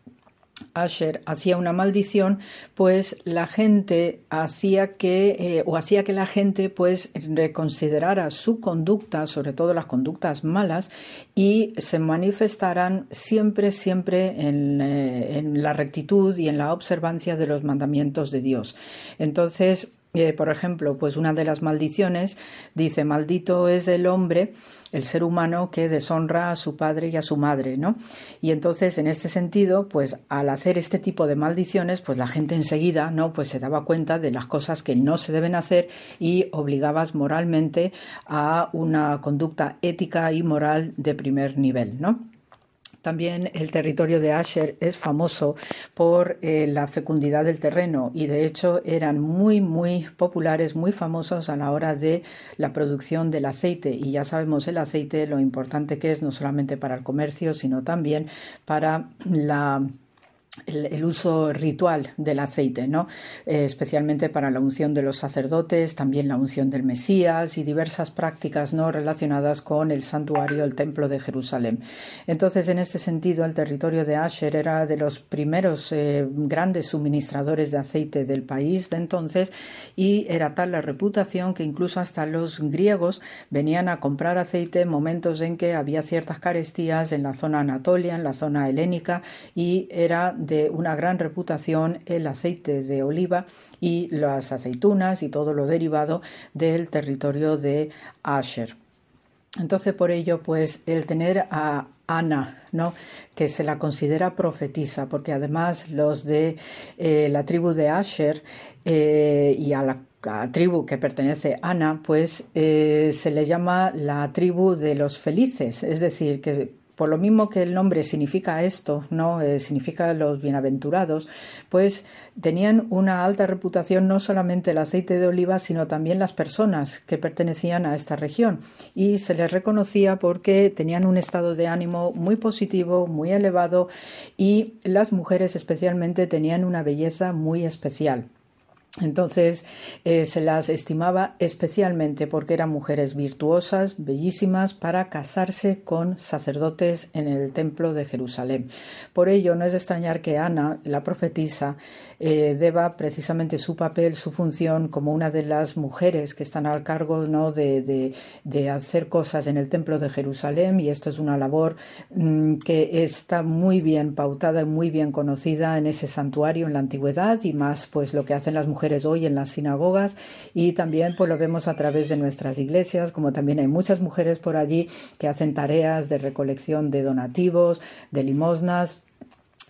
[SPEAKER 8] Asher hacía una maldición, pues la gente hacía que, eh, o hacía que la gente pues reconsiderara su conducta, sobre todo las conductas malas, y se manifestaran siempre, siempre en, eh, en la rectitud y en la observancia de los mandamientos de Dios. Entonces, eh, por ejemplo, pues una de las maldiciones dice, maldito es el hombre, el ser humano que deshonra a su padre y a su madre, ¿no? Y entonces, en este sentido, pues al hacer este tipo de maldiciones, pues la gente enseguida, ¿no? Pues se daba cuenta de las cosas que no se deben hacer y obligabas moralmente a una conducta ética y moral de primer nivel, ¿no? También el territorio de Asher es famoso por eh, la fecundidad del terreno y de hecho eran muy, muy populares, muy famosos a la hora de la producción del aceite. Y ya sabemos el aceite, lo importante que es no solamente para el comercio, sino también para la el, uso ritual del aceite, ¿no? Eh, especialmente para la unción de los sacerdotes, también la unción del Mesías y diversas prácticas no relacionadas con el santuario, el templo de Jerusalén. Entonces, en este sentido, el territorio de Asher era de los primeros eh, grandes suministradores de aceite del país de entonces y era tal la reputación que incluso hasta los griegos venían a comprar aceite en momentos en que había ciertas carestías en la zona anatolia, en la zona helénica y era de una gran reputación el aceite de oliva y las aceitunas y todo lo derivado del territorio de Asher. Entonces, por ello, pues el tener a Ana, ¿no? que se la considera profetisa, porque además los de eh, la tribu de Asher eh, y a la tribu que pertenece Ana, pues eh, se le llama la tribu de los felices, es decir, que por lo mismo que el nombre significa esto, no eh, significa los bienaventurados, pues tenían una alta reputación no solamente el aceite de oliva, sino también las personas que pertenecían a esta región y se les reconocía porque tenían un estado de ánimo muy positivo, muy elevado y las mujeres especialmente tenían una belleza muy especial. Entonces eh, se las estimaba especialmente porque eran mujeres virtuosas, bellísimas, para casarse con sacerdotes en el templo de Jerusalén. Por ello no es de extrañar que Ana, la profetisa, eh, deba precisamente su papel, su función como una de las mujeres que están al cargo ¿no? de, hacer cosas en el templo de Jerusalén y esto es una labor mm, que está muy bien pautada y muy bien conocida en ese santuario en la antigüedad y más pues lo que hacen las mujeres hoy en las sinagogas y también pues lo vemos a través de nuestras iglesias, como también hay muchas mujeres por allí que hacen tareas de recolección de donativos, de limosnas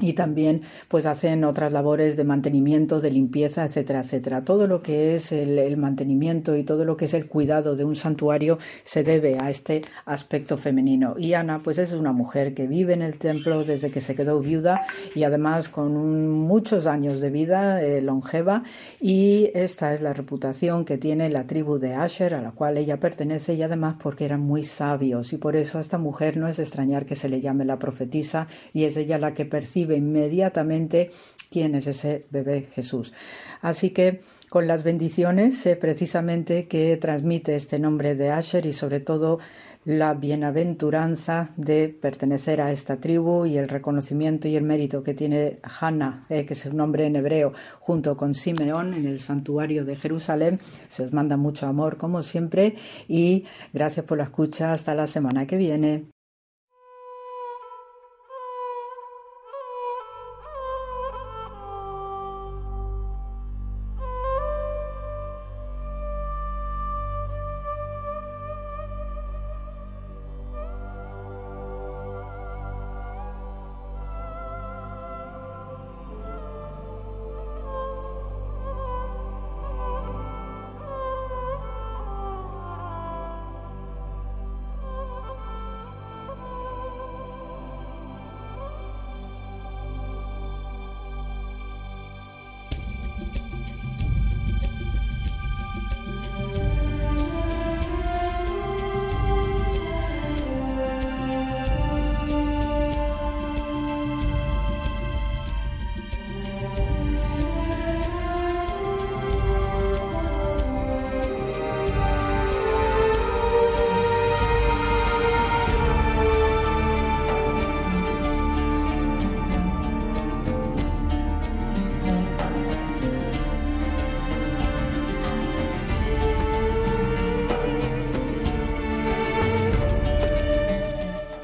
[SPEAKER 8] y también pues hacen otras labores de mantenimiento, de limpieza, etcétera, etcétera. Todo lo que es el, mantenimiento y todo lo que es el cuidado de un santuario se debe a este aspecto femenino. Y Ana pues es una mujer que vive en el templo desde que se quedó viuda y además con muchos años de vida eh, longeva y esta es la reputación que tiene la tribu de Asher a la cual ella pertenece y además porque eran muy sabios y por eso a esta mujer no es extrañar que se le llame la profetisa y es ella la que percibe inmediatamente quién es ese bebé Jesús. Así que con las bendiciones sé precisamente que transmite este nombre de Asher y sobre todo la bienaventuranza de pertenecer a esta tribu y el reconocimiento y el mérito que tiene Hannah, eh, que es su nombre en hebreo, junto con Simeón en el santuario de Jerusalén. Se os manda mucho amor como siempre y gracias por la escucha. Hasta la semana que viene.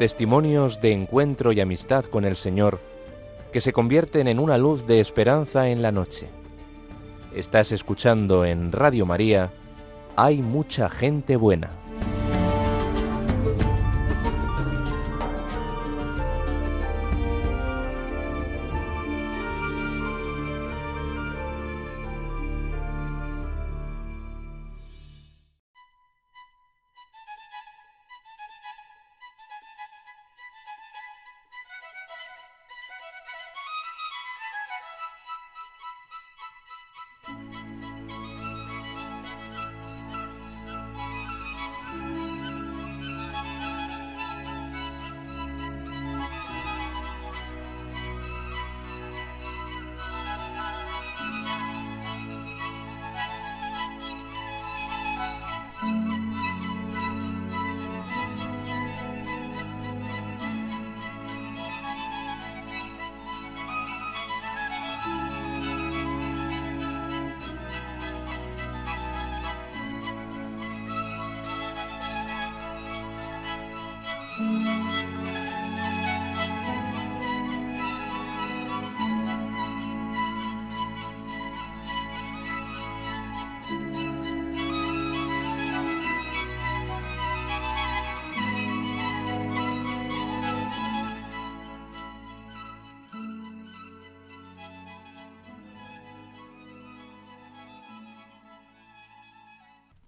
[SPEAKER 6] Testimonios de encuentro y amistad con el Señor que se convierten en una luz de esperanza en la noche. Estás escuchando en Radio María, Hay mucha gente buena.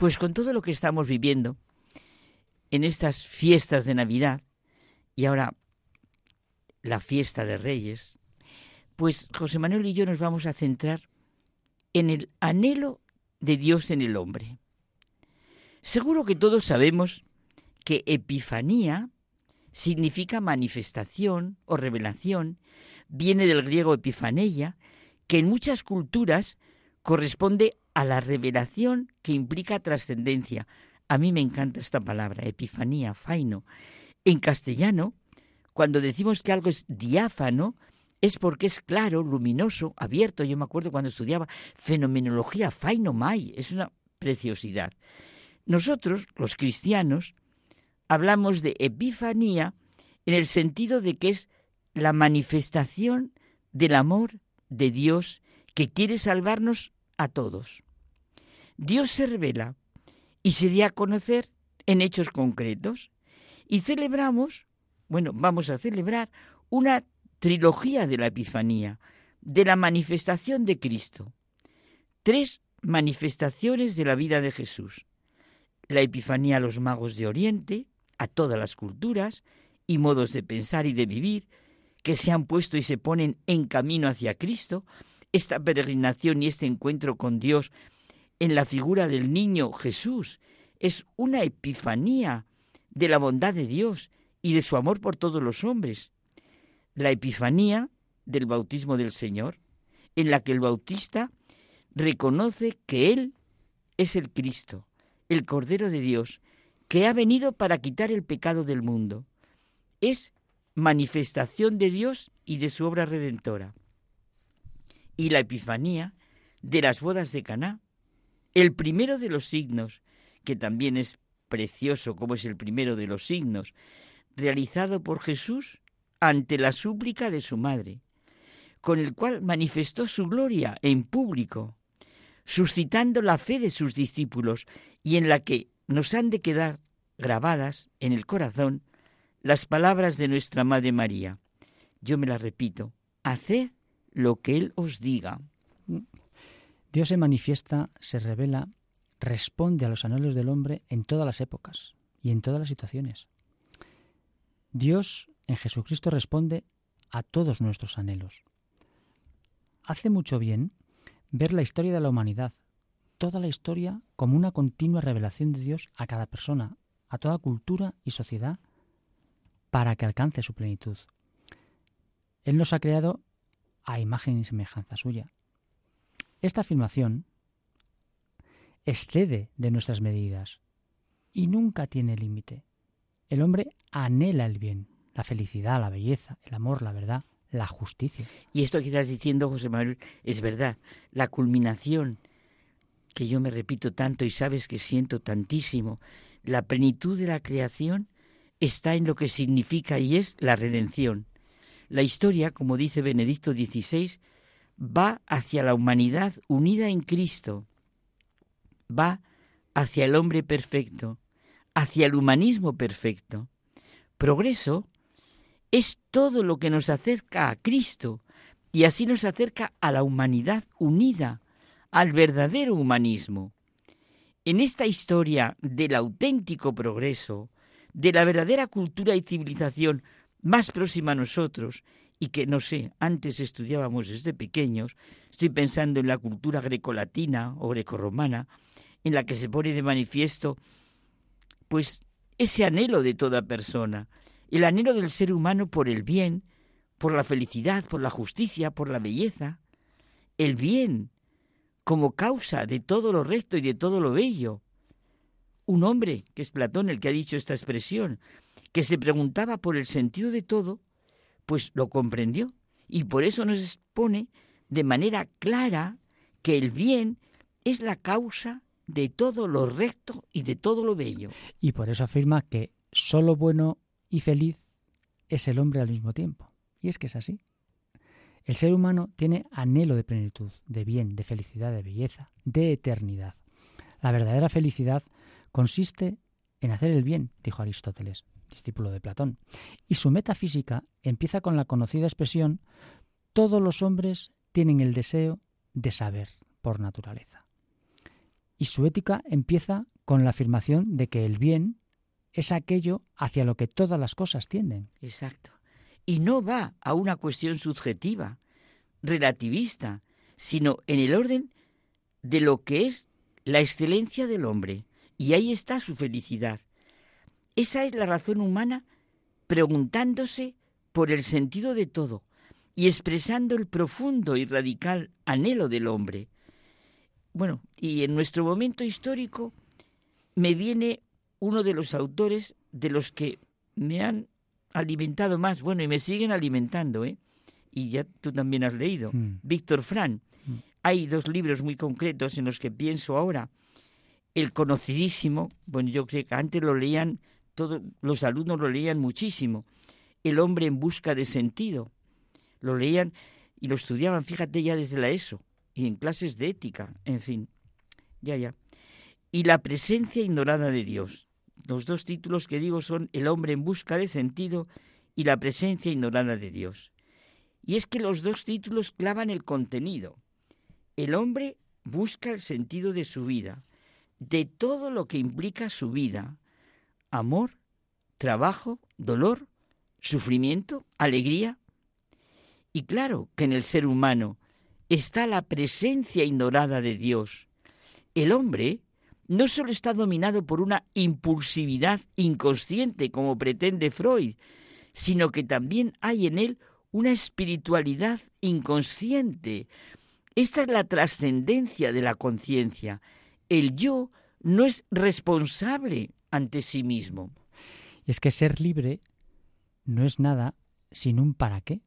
[SPEAKER 9] Pues con todo lo que estamos viviendo en estas fiestas de Navidad y ahora la fiesta de Reyes, pues José Manuel y yo nos vamos a centrar en el anhelo de Dios en el hombre. Seguro que todos sabemos que Epifanía significa manifestación o revelación, viene del griego epifaneia, que en muchas culturas corresponde a la revelación que implica trascendencia. A mí me encanta esta palabra, epifanía, faino. En castellano, cuando decimos que algo es diáfano, es porque es claro, luminoso, abierto. Yo me acuerdo cuando estudiaba fenomenología, faino mai, es una preciosidad. Nosotros, los cristianos, hablamos de epifanía en el sentido de que es la manifestación del amor de Dios que quiere salvarnos a todos. Dios se revela y se da a conocer en hechos concretos y celebramos, bueno, vamos a celebrar una trilogía de la Epifanía, de la manifestación de Cristo. Tres manifestaciones de la vida de Jesús. La Epifanía a los magos de Oriente, a todas las culturas y modos de pensar y de vivir, que se han puesto y se ponen en camino hacia Cristo, esta peregrinación y este encuentro con Dios en la figura del niño Jesús es una epifanía de la bondad de Dios y de su amor por todos los hombres. La epifanía del bautismo del Señor, en la que el bautista reconoce que Él es el Cristo, el Cordero de Dios, que ha venido para quitar el pecado del mundo. Es manifestación de Dios y de su obra redentora. Y la Epifanía de las bodas de Caná, el primero de los signos, que también es precioso como es el primero de los signos, realizado por Jesús ante la súplica de su madre, con el cual manifestó su gloria en público, suscitando la fe de sus discípulos y en la que nos han de quedar grabadas en el corazón las palabras de nuestra Madre María. Yo me las repito, haced lo que Él os diga.
[SPEAKER 10] Dios se manifiesta, se revela, responde a los anhelos del hombre en todas las épocas y en todas las situaciones. Dios en Jesucristo responde a todos nuestros anhelos. Hace mucho bien ver la historia de la humanidad, toda la historia como una continua revelación de Dios a cada persona, a toda cultura y sociedad, para que alcance su plenitud. Él nos ha creado a imagen y semejanza suya. Esta afirmación excede de nuestras medidas y nunca tiene límite. El hombre anhela el bien, la felicidad, la belleza, el amor, la verdad, la justicia.
[SPEAKER 9] Y esto que estás diciendo, José Manuel, es verdad. La culminación, que yo me repito tanto y sabes que siento tantísimo, la plenitud de la creación está en lo que significa y es la redención. La historia, como dice Benedicto XVI, va hacia la humanidad unida en Cristo, va hacia el hombre perfecto, hacia el humanismo perfecto. Progreso es todo lo que nos acerca a Cristo y así nos acerca a la humanidad unida, al verdadero humanismo. En esta historia del auténtico progreso, de la verdadera cultura y civilización más próxima a nosotros y que, no sé, antes estudiábamos desde pequeños, estoy pensando en la cultura grecolatina o grecorromana, en la que se pone de manifiesto, pues, ese anhelo de toda persona, el anhelo del ser humano por el bien, por la felicidad, por la justicia, por la belleza, el bien como causa de todo lo recto y de todo lo bello. Un hombre, que es Platón el que ha dicho esta expresión, que se preguntaba por el sentido de todo, pues lo comprendió y por eso nos expone de manera clara que el bien es la causa de todo lo recto y de todo lo bello.
[SPEAKER 10] Y por eso afirma que solo bueno y feliz es el hombre al mismo tiempo. Y es que es así. El ser humano tiene anhelo de plenitud, de bien, de felicidad, de belleza, de eternidad. La verdadera felicidad consiste en hacer el bien, dijo Aristóteles discípulo de Platón. Y su metafísica empieza con la conocida expresión todos los hombres tienen el deseo de saber por naturaleza. Y su ética empieza con la afirmación de que el bien es aquello hacia lo que todas las cosas tienden.
[SPEAKER 9] Exacto. Y no va a una cuestión subjetiva, relativista, sino en el orden de lo que es la excelencia del hombre. Y ahí está su felicidad. Esa es la razón humana preguntándose por el sentido de todo y expresando el profundo y radical anhelo del hombre. bueno, y en nuestro momento histórico me viene uno de los autores de los que me han alimentado más, bueno, y me siguen alimentando, ¿eh? Y ya tú también has leído, mm. Víctor Fran. Mm. Hay dos libros muy concretos en los que pienso ahora. El conocidísimo, bueno, yo creo que antes lo leían, los alumnos lo leían muchísimo. El hombre en busca de sentido. Lo leían y lo estudiaban, fíjate, ya desde la ESO y en clases de ética, en fin. Ya, ya. Y la presencia ignorada de Dios. Los dos títulos que digo son El hombre en busca de sentido y La presencia ignorada de Dios. Y es que los dos títulos clavan el contenido. El hombre busca el sentido de su vida, de todo lo que implica su vida. Amor, trabajo, dolor, sufrimiento, alegría. Y claro que en el ser humano está la presencia ignorada de Dios. El hombre no solo está dominado por una impulsividad inconsciente como pretende Freud, sino que también hay en él una espiritualidad inconsciente. Esta es la trascendencia de la conciencia. El yo no es responsable ante sí mismo.
[SPEAKER 10] Y es que ser libre no es nada sin un para qué.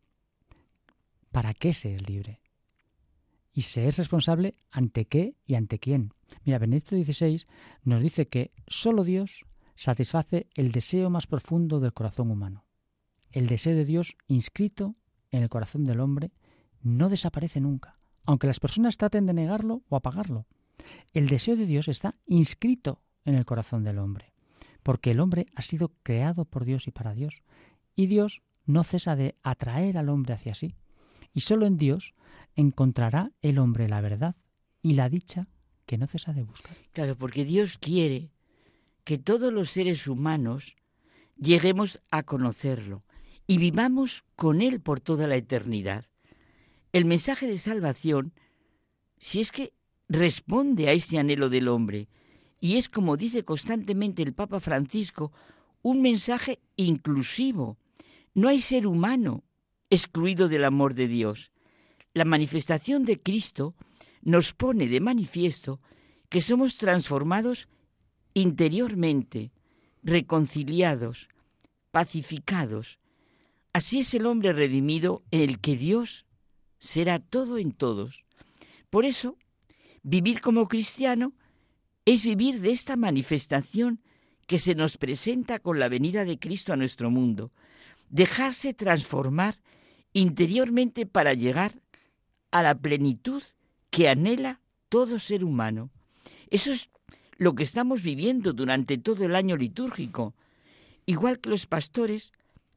[SPEAKER 10] ¿Para qué ser libre? y se es responsable ante qué y ante quién. Mira, Benedicto XVI nos dice que solo Dios satisface el deseo más profundo del corazón humano. El deseo de Dios inscrito en el corazón del hombre no desaparece nunca, aunque las personas traten de negarlo o apagarlo. El deseo de Dios está inscrito en el corazón del hombre, porque el hombre ha sido creado por Dios y para Dios, y Dios no cesa de atraer al hombre hacia sí. Y solo en Dios encontrará el hombre la verdad y la dicha que no cesa de buscar.
[SPEAKER 9] Claro, porque Dios quiere que todos los seres humanos lleguemos a conocerlo y vivamos con Él por toda la eternidad. El mensaje de salvación, si es que responde a ese anhelo del hombre, y es como dice constantemente el Papa Francisco, un mensaje inclusivo. No hay ser humano excluido del amor de Dios la manifestación de Cristo nos pone de manifiesto que somos transformados interiormente, reconciliados, pacificados. Así es el hombre redimido en el que Dios será todo en todos. Por eso, vivir como cristiano es vivir de esta manifestación que se nos presenta con la venida de Cristo a nuestro mundo, dejarse transformar interiormente para llegar a la plenitud que anhela todo ser humano. Eso es lo que estamos viviendo durante todo el año litúrgico, igual que los pastores,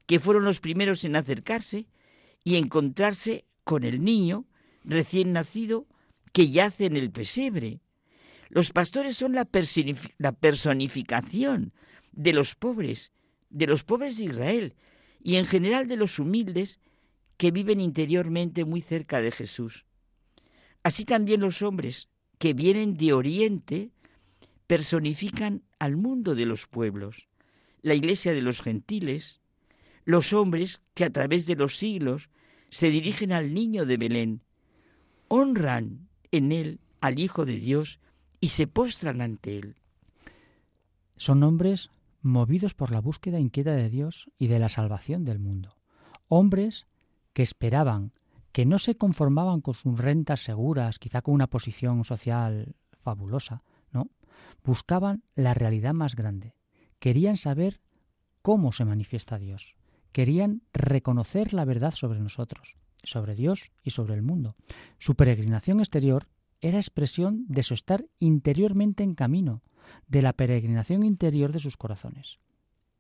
[SPEAKER 9] que fueron los primeros en acercarse y encontrarse con el niño recién nacido que yace en el pesebre. Los pastores son la, personificación de los pobres, de los pobres de Israel y en general de los humildes que viven interiormente muy cerca de Jesús. Así también los hombres que vienen de Oriente personifican al mundo de los pueblos, la iglesia de los gentiles, los hombres que a través de los siglos se dirigen al niño de Belén, honran en él al Hijo de Dios y se postran ante él.
[SPEAKER 10] Son hombres movidos por la búsqueda inquieta de Dios y de la salvación del mundo, hombres que esperaban, que no se conformaban con sus rentas seguras, quizá con una posición social fabulosa, no, buscaban la realidad más grande, querían saber cómo se manifiesta Dios, querían reconocer la verdad sobre nosotros, sobre Dios y sobre el mundo. Su peregrinación exterior era expresión de su estar interiormente en camino, de la peregrinación interior de sus corazones.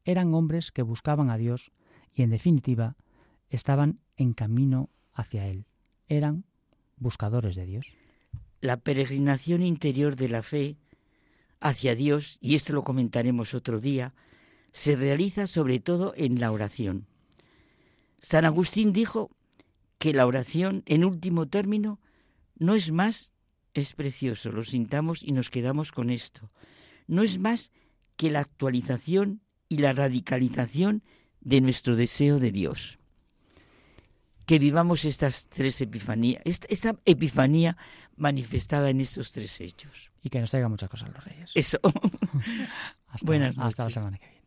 [SPEAKER 10] Eran hombres que buscaban a Dios y, en definitiva, estaban en camino hacia Él. Eran buscadores de Dios.
[SPEAKER 9] La peregrinación interior de la fe hacia Dios, y esto lo comentaremos otro día, se realiza sobre todo en la oración. San Agustín dijo que la oración, en último término, no es más, es precioso, lo sintamos y nos quedamos con esto, no es más que la actualización y la radicalización de nuestro deseo de Dios. que vivamos estas tres epifanías, esta, epifanía manifestada en estos tres hechos.
[SPEAKER 10] Y que nos traiga muchas cosas los reyes.
[SPEAKER 9] Eso. Buenas noches.
[SPEAKER 10] Hasta la semana que viene.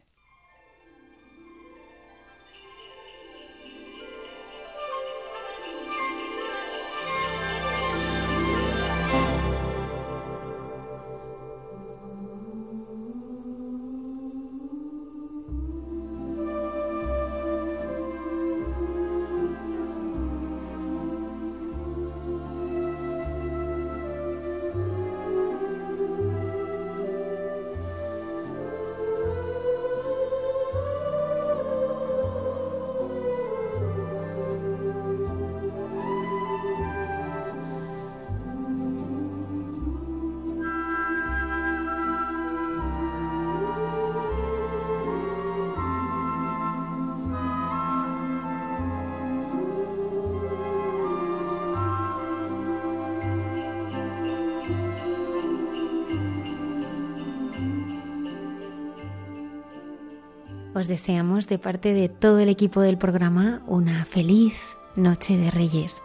[SPEAKER 1] Os deseamos de parte de todo el equipo del programa una feliz Noche de Reyes.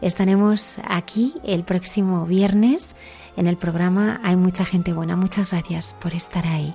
[SPEAKER 1] Estaremos aquí el próximo viernes en el programa Hay mucha gente buena. Muchas gracias por estar ahí.